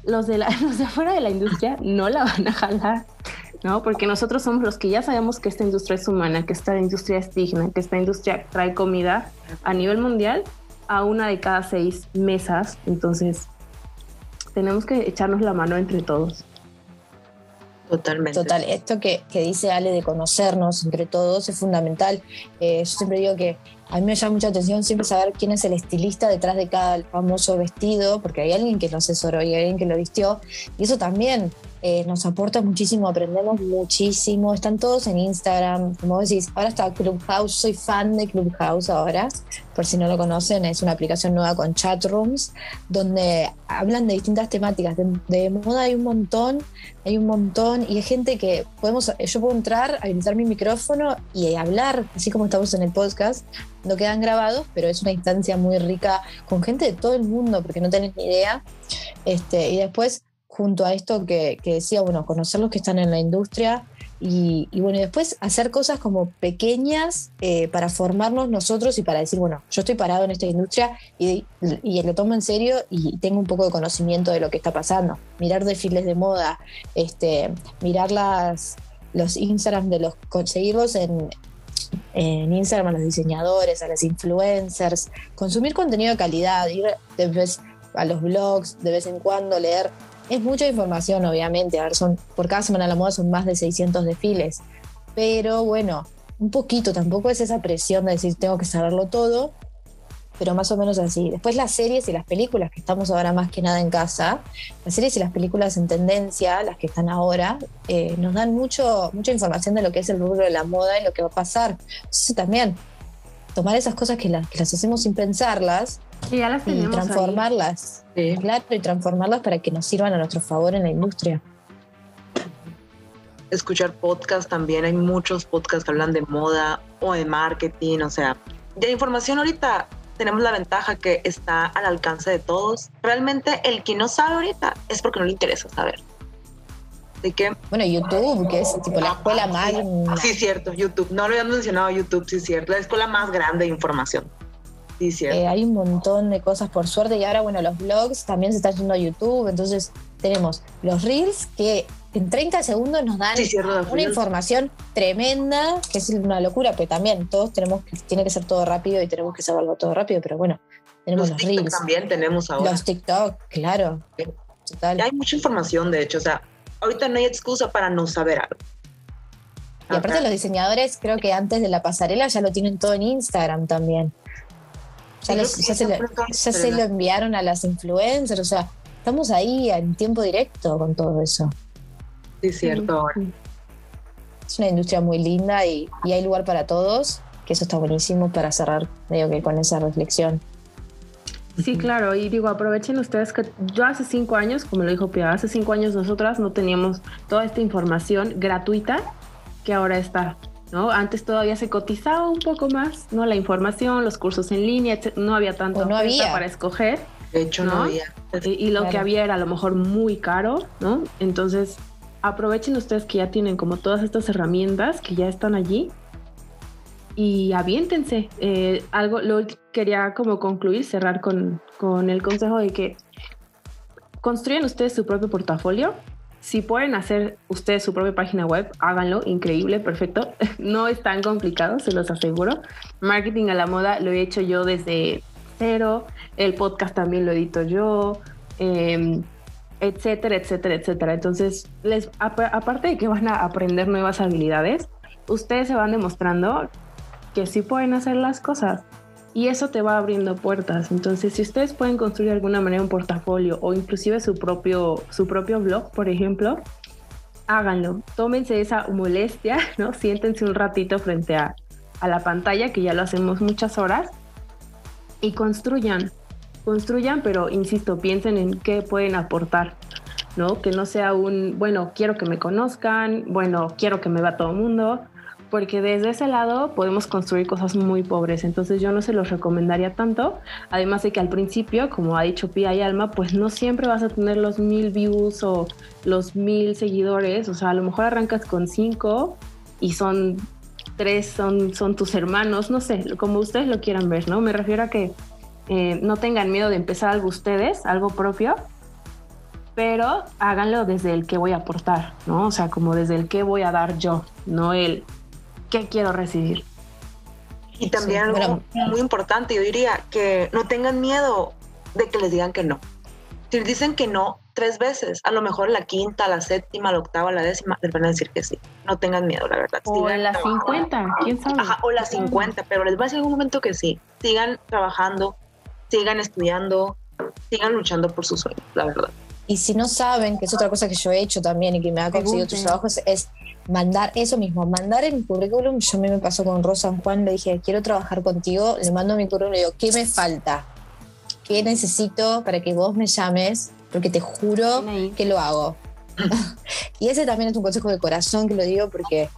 los, de la, <laughs> los de afuera de la industria no la van a jalar. ¿No? Porque nosotros somos los que ya sabemos que esta industria es humana, que esta industria es digna, que esta industria trae comida a nivel mundial a una de cada seis mesas. Entonces, tenemos que echarnos la mano entre todos. Totalmente. Total, esto que, que, dice Ale de conocernos entre todos es fundamental. Eh, yo siempre digo que a mí me llama mucha atención siempre saber quién es el estilista detrás de cada famoso vestido, porque hay alguien que lo asesoró y hay alguien que lo vistió. Y eso también eh, nos aporta muchísimo, aprendemos muchísimo. Están todos en Instagram, como decís. Ahora está Clubhouse, soy fan de Clubhouse ahora, por si no lo conocen, es una aplicación nueva con chat rooms, donde hablan de distintas temáticas. De, moda hay un montón, hay un montón, y hay gente que podemos, yo puedo entrar, habilitar mi micrófono y hablar, así como estamos en el podcast. No quedan grabados, pero es una instancia muy rica con gente de todo el mundo, porque no tenés ni idea. Este, y después junto a esto que, decía, bueno, conocer los que están en la industria y, bueno, después hacer cosas como pequeñas eh, para formarnos nosotros y para decir, bueno, yo estoy parado en esta industria y, lo tomo en serio y tengo un poco de conocimiento de lo que está pasando. Mirar desfiles de moda, este, mirar las, los Instagram de los, conseguirlos en, en Instagram a los diseñadores, a los influencers, consumir contenido de calidad, ir de vez a los blogs de vez en cuando, leer es mucha información, obviamente. A ver, son, por cada semana a la moda son más de 600 desfiles. Pero bueno, un poquito, tampoco es esa presión de decir tengo que saberlo todo, pero más o menos así. Después las series y las películas, que estamos ahora más que nada en casa, las series y las películas en tendencia, las que están ahora, eh, nos dan mucho, mucha información de lo que es el rubro de la moda y lo que va a pasar. Entonces también, tomar esas cosas que que las hacemos sin pensarlas y transformarlas. Claro, y transformarlas para que nos sirvan a nuestro favor en la industria. Escuchar podcast también, hay muchos podcasts que hablan de moda o de marketing, o sea, de información ahorita tenemos la ventaja que está al alcance de todos. Realmente el que no sabe ahorita es porque no le interesa saber. Así que... Bueno, YouTube, que es tipo la escuela más... Sí, cierto, YouTube. No lo habíamos mencionado YouTube, sí, cierto. La escuela más grande de información. Eh, hay un montón de cosas por suerte y ahora, bueno, los blogs también se están yendo a YouTube, entonces tenemos los reels que en 30 segundos nos dan una información tremenda, que es una locura, pero también todos tenemos que, tiene que ser todo rápido y tenemos que saberlo todo rápido, pero bueno, tenemos los, reels. También tenemos ahora. Los TikTok, claro. Total. Hay mucha información, de hecho, o sea, ahorita no hay excusa para no saber algo. Y aparte los diseñadores creo que antes de la pasarela ya lo tienen todo en Instagram también. Ya, se, lo, enviaron a las influencers, o sea, estamos ahí en tiempo directo con todo eso. Sí, cierto. Es una industria muy linda y, hay lugar para todos, que eso está buenísimo para cerrar, medio que con esa reflexión. Sí, claro, y digo, aprovechen ustedes que yo hace cinco años, como lo dijo Pia, hace cinco años nosotras no teníamos toda esta información gratuita que ahora está antes todavía se cotizaba un poco más, ¿no? La información, los cursos en línea, no había tanto no había. para escoger. De hecho, no, había. Y, lo que había era a lo mejor muy caro, ¿no? Entonces, aprovechen ustedes que ya tienen como todas estas herramientas que ya están allí y aviéntense. Eh, algo, lo quería como concluir, cerrar con, con el consejo de que construyan ustedes su propio portafolio, si pueden hacer ustedes su propia página web, háganlo, increíble, perfecto. <laughs> No es tan complicado, se los aseguro. Marketing a la moda lo he hecho yo desde cero, el podcast también lo edito yo, em, etcétera, etcétera, etcétera. Entonces, les, aparte de que van a aprender nuevas habilidades, ustedes se van demostrando que sí pueden hacer las cosas y eso te va abriendo puertas. Entonces, si ustedes pueden construir de alguna manera un portafolio o inclusive su propio, su propio blog, por ejemplo, háganlo. Tómense esa molestia, <laughs> ¿no? Siéntense un ratito frente a, a la pantalla, que ya lo hacemos muchas horas, y construyan. Construyan, pero insisto, piensen en qué pueden aportar. ¿no? Que no sea un, bueno, quiero que me conozcan, bueno, quiero que me vea todo el mundo, porque desde ese lado podemos construir cosas muy pobres. Entonces yo no se los recomendaría tanto. Además de que al principio, como ha dicho Pia y Alma, pues no siempre vas a tener los mil views o los mil seguidores. O sea, a lo mejor arrancas con cinco y son tres, son, son tus hermanos, no sé, como ustedes lo quieran ver, ¿no? Me refiero a que eh, no tengan miedo de empezar algo ustedes, algo propio. pero háganlo desde el que voy a aportar, ¿no? O sea, como desde el que voy a dar yo, no el qué quiero recibir. Y también Sí, algo bueno. muy importante, yo diría que no tengan miedo de que les digan que no. Si les dicen que no tres veces, a lo mejor la quinta, la séptima, la octava, la décima, les van a decir que sí. No tengan miedo, la verdad. O Sigan en las trabajando. 50, quién sabe. Ajá, o las 50, pero les va a decir en algún momento que sí. Sigan trabajando, sigan estudiando, sigan luchando por sus sueños, la verdad. Y si no saben, que es otra cosa que yo he hecho también y que me ha conseguido otros Pregunten. trabajos, es mandar eso mismo, mandar en mi currículum. Yo a mí me pasó con Rosa San Juan, le dije, quiero trabajar contigo, le mando mi currículum y le digo, ¿qué me falta? ¿Qué necesito para que vos me llames? Porque te juro que lo hago. <laughs> y ese también es un consejo de corazón que lo digo porque,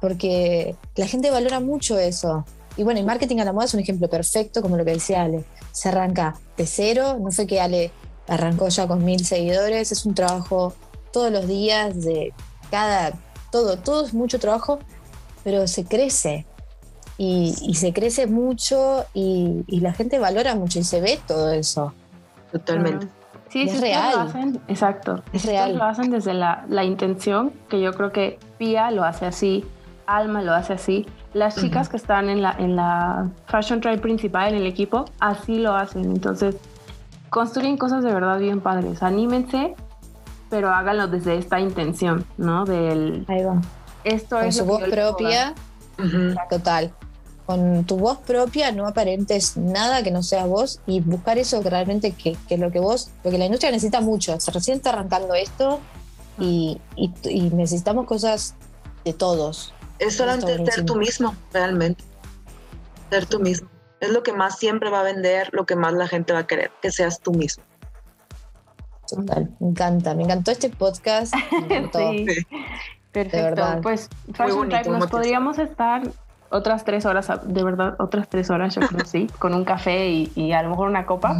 porque la gente valora mucho eso. Y bueno, y marketing a la moda es un ejemplo perfecto, como lo que decía Ale. Se arranca de cero, no fue que Ale arrancó ya con mil seguidores, es un trabajo todos los días, de cada, todo, todo es mucho trabajo, pero se crece. Y, y se crece mucho y, y la gente valora mucho y se ve todo eso. Totalmente. Sí, Es si real. lo hacen, exacto. Es Si real. lo hacen desde la, la intención, que yo creo que Pia lo hace así, Alma lo hace así. Las chicas que están en la, en la Fashion Tribe principal, en el equipo, así lo hacen. Entonces, construyen cosas de verdad bien padres. Anímense, pero háganlo desde esta intención, ¿no? Del Ahí va. esto Con es su lo que voz propia, Ujú. total. Con tu voz propia, no aparentes nada que no seas vos y buscar eso que realmente que, que lo que vos, porque la industria necesita mucho. Se recién está arrancando esto y, y- y necesitamos cosas de todos. Es solamente ser tú mismo, realmente. Ser tú mismo. Es lo que más siempre va a vender, lo que más la gente va a querer, que seas tú mismo. Total. Me encanta, me encantó este podcast. Me <laughs> encantó. Sí. Perfecto. verdad. Pues Fashion bonito, Tribe nos podríamos estar otras tres horas, de verdad, otras tres horas, yo creo, sí, con un café y, y a lo mejor una copa.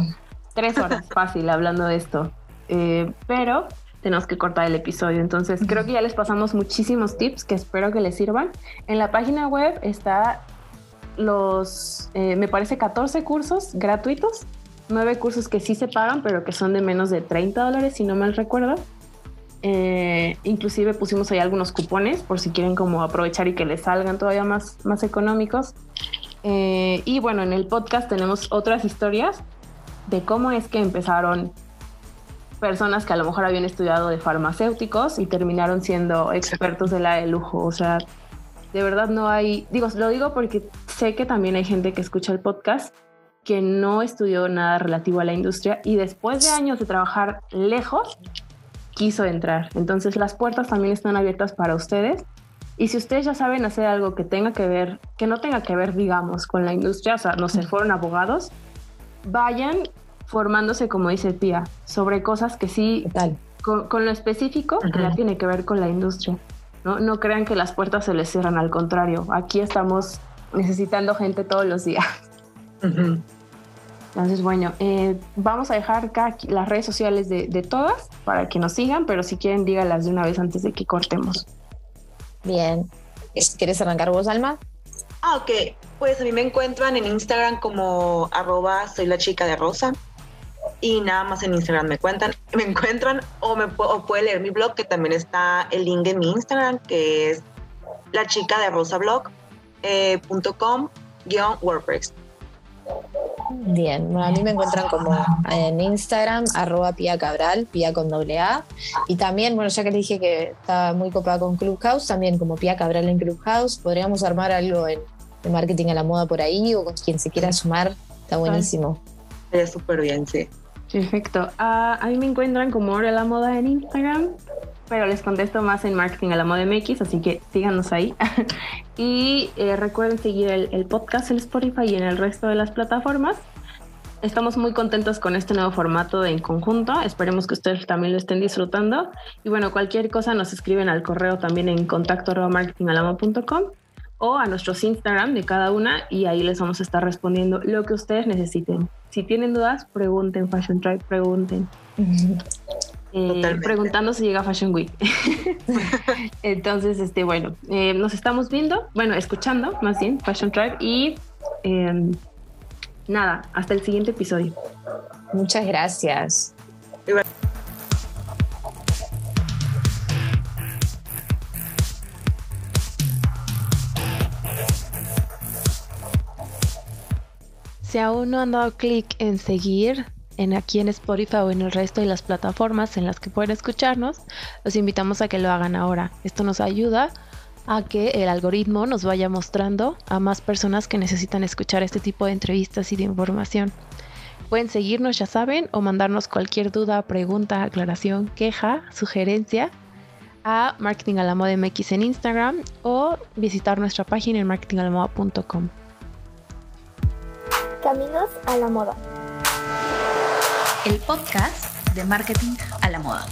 Tres horas, <laughs> fácil, hablando de esto. Eh, pero tenemos que cortar el episodio. Entonces, creo que ya les pasamos muchísimos tips que espero que les sirvan. En la página web está los, eh, me parece, 14 cursos gratuitos. Nueve cursos que sí se pagan, pero que son de menos de 30 dólares, si no mal recuerdo. Eh, inclusive pusimos ahí algunos cupones por si quieren como aprovechar y que les salgan todavía más, más económicos. Eh, y bueno, en el podcast tenemos otras historias de cómo es que empezaron personas que a lo mejor habían estudiado de farmacéuticos y terminaron siendo expertos de la de lujo. O sea, de verdad no hay, digo, lo digo porque sé que también hay gente que escucha el podcast que no estudió nada relativo a la industria y después de años de trabajar lejos, quiso entrar. Entonces las puertas también están abiertas para ustedes. Y si ustedes ya saben hacer algo que tenga que ver, que no tenga que ver, digamos, con la industria, o sea, no sé, fueron abogados, vayan formándose, como dice Pía, sobre cosas que sí, con, con lo específico, que ya tiene que ver con la industria. ¿no? no crean que las puertas se les cierran, al contrario, aquí estamos necesitando gente todos los días. Entonces, bueno, eh, vamos a dejar acá las redes sociales de, de todas para que nos sigan, pero si quieren, dígalas de una vez antes de que cortemos. Bien. ¿Quieres arrancar vos, Alma? Ah, ok. Pues a mí me encuentran en Instagram como arroba soy la chica de rosa. Y nada más en Instagram me cuentan, <laughs> me encuentran o me o puede leer mi blog, que también está el link en mi Instagram, que es la chica de rosa blog eh, punto com guion WordPress. Bien, bueno, a mí me encuentran como en Instagram, arroba Pia Cabral, Pia con doble A. Y también, bueno, ya que les dije que estaba muy copada con Clubhouse, también como Pia Cabral en Clubhouse, podríamos armar algo en, de marketing a la moda por ahí o con quien se quiera sumar, está buenísimo. Sería súper bien, sí. Perfecto. Ah, a mí me encuentran como Hora la Moda en Instagram, pero les contesto más en Marketing a la Moda MX, así que síganos ahí. <laughs> y eh, recuerden seguir el, el podcast en Spotify y en el resto de las plataformas. Estamos muy contentos con este nuevo formato en conjunto. Esperemos que ustedes también lo estén disfrutando. Y bueno, cualquier cosa nos escriben al correo también en contacto arroba marketingalama.com o a nuestros Instagram de cada una y ahí les vamos a estar respondiendo lo que ustedes necesiten. Si tienen dudas, pregunten, Fashion Tribe, pregunten. Eh, preguntando si llega Fashion Week. <laughs> Entonces, este, bueno, eh, nos estamos viendo, bueno, escuchando más bien Fashion Tribe y em, nada, hasta el siguiente episodio. Muchas gracias. Si aún no han dado clic en seguir, en aquí en Spotify o en el resto de las plataformas en las que pueden escucharnos, los invitamos a que lo hagan ahora. Esto nos ayuda a que el algoritmo nos vaya mostrando a más personas que necesitan escuchar este tipo de entrevistas y de información. Pueden seguirnos, ya saben, o mandarnos cualquier duda, pregunta, aclaración, queja, sugerencia a Marketing a la Moda MX en Instagram o visitar nuestra página en marketingalamoda.com. Caminos a la moda. El podcast de Marketing a la Moda.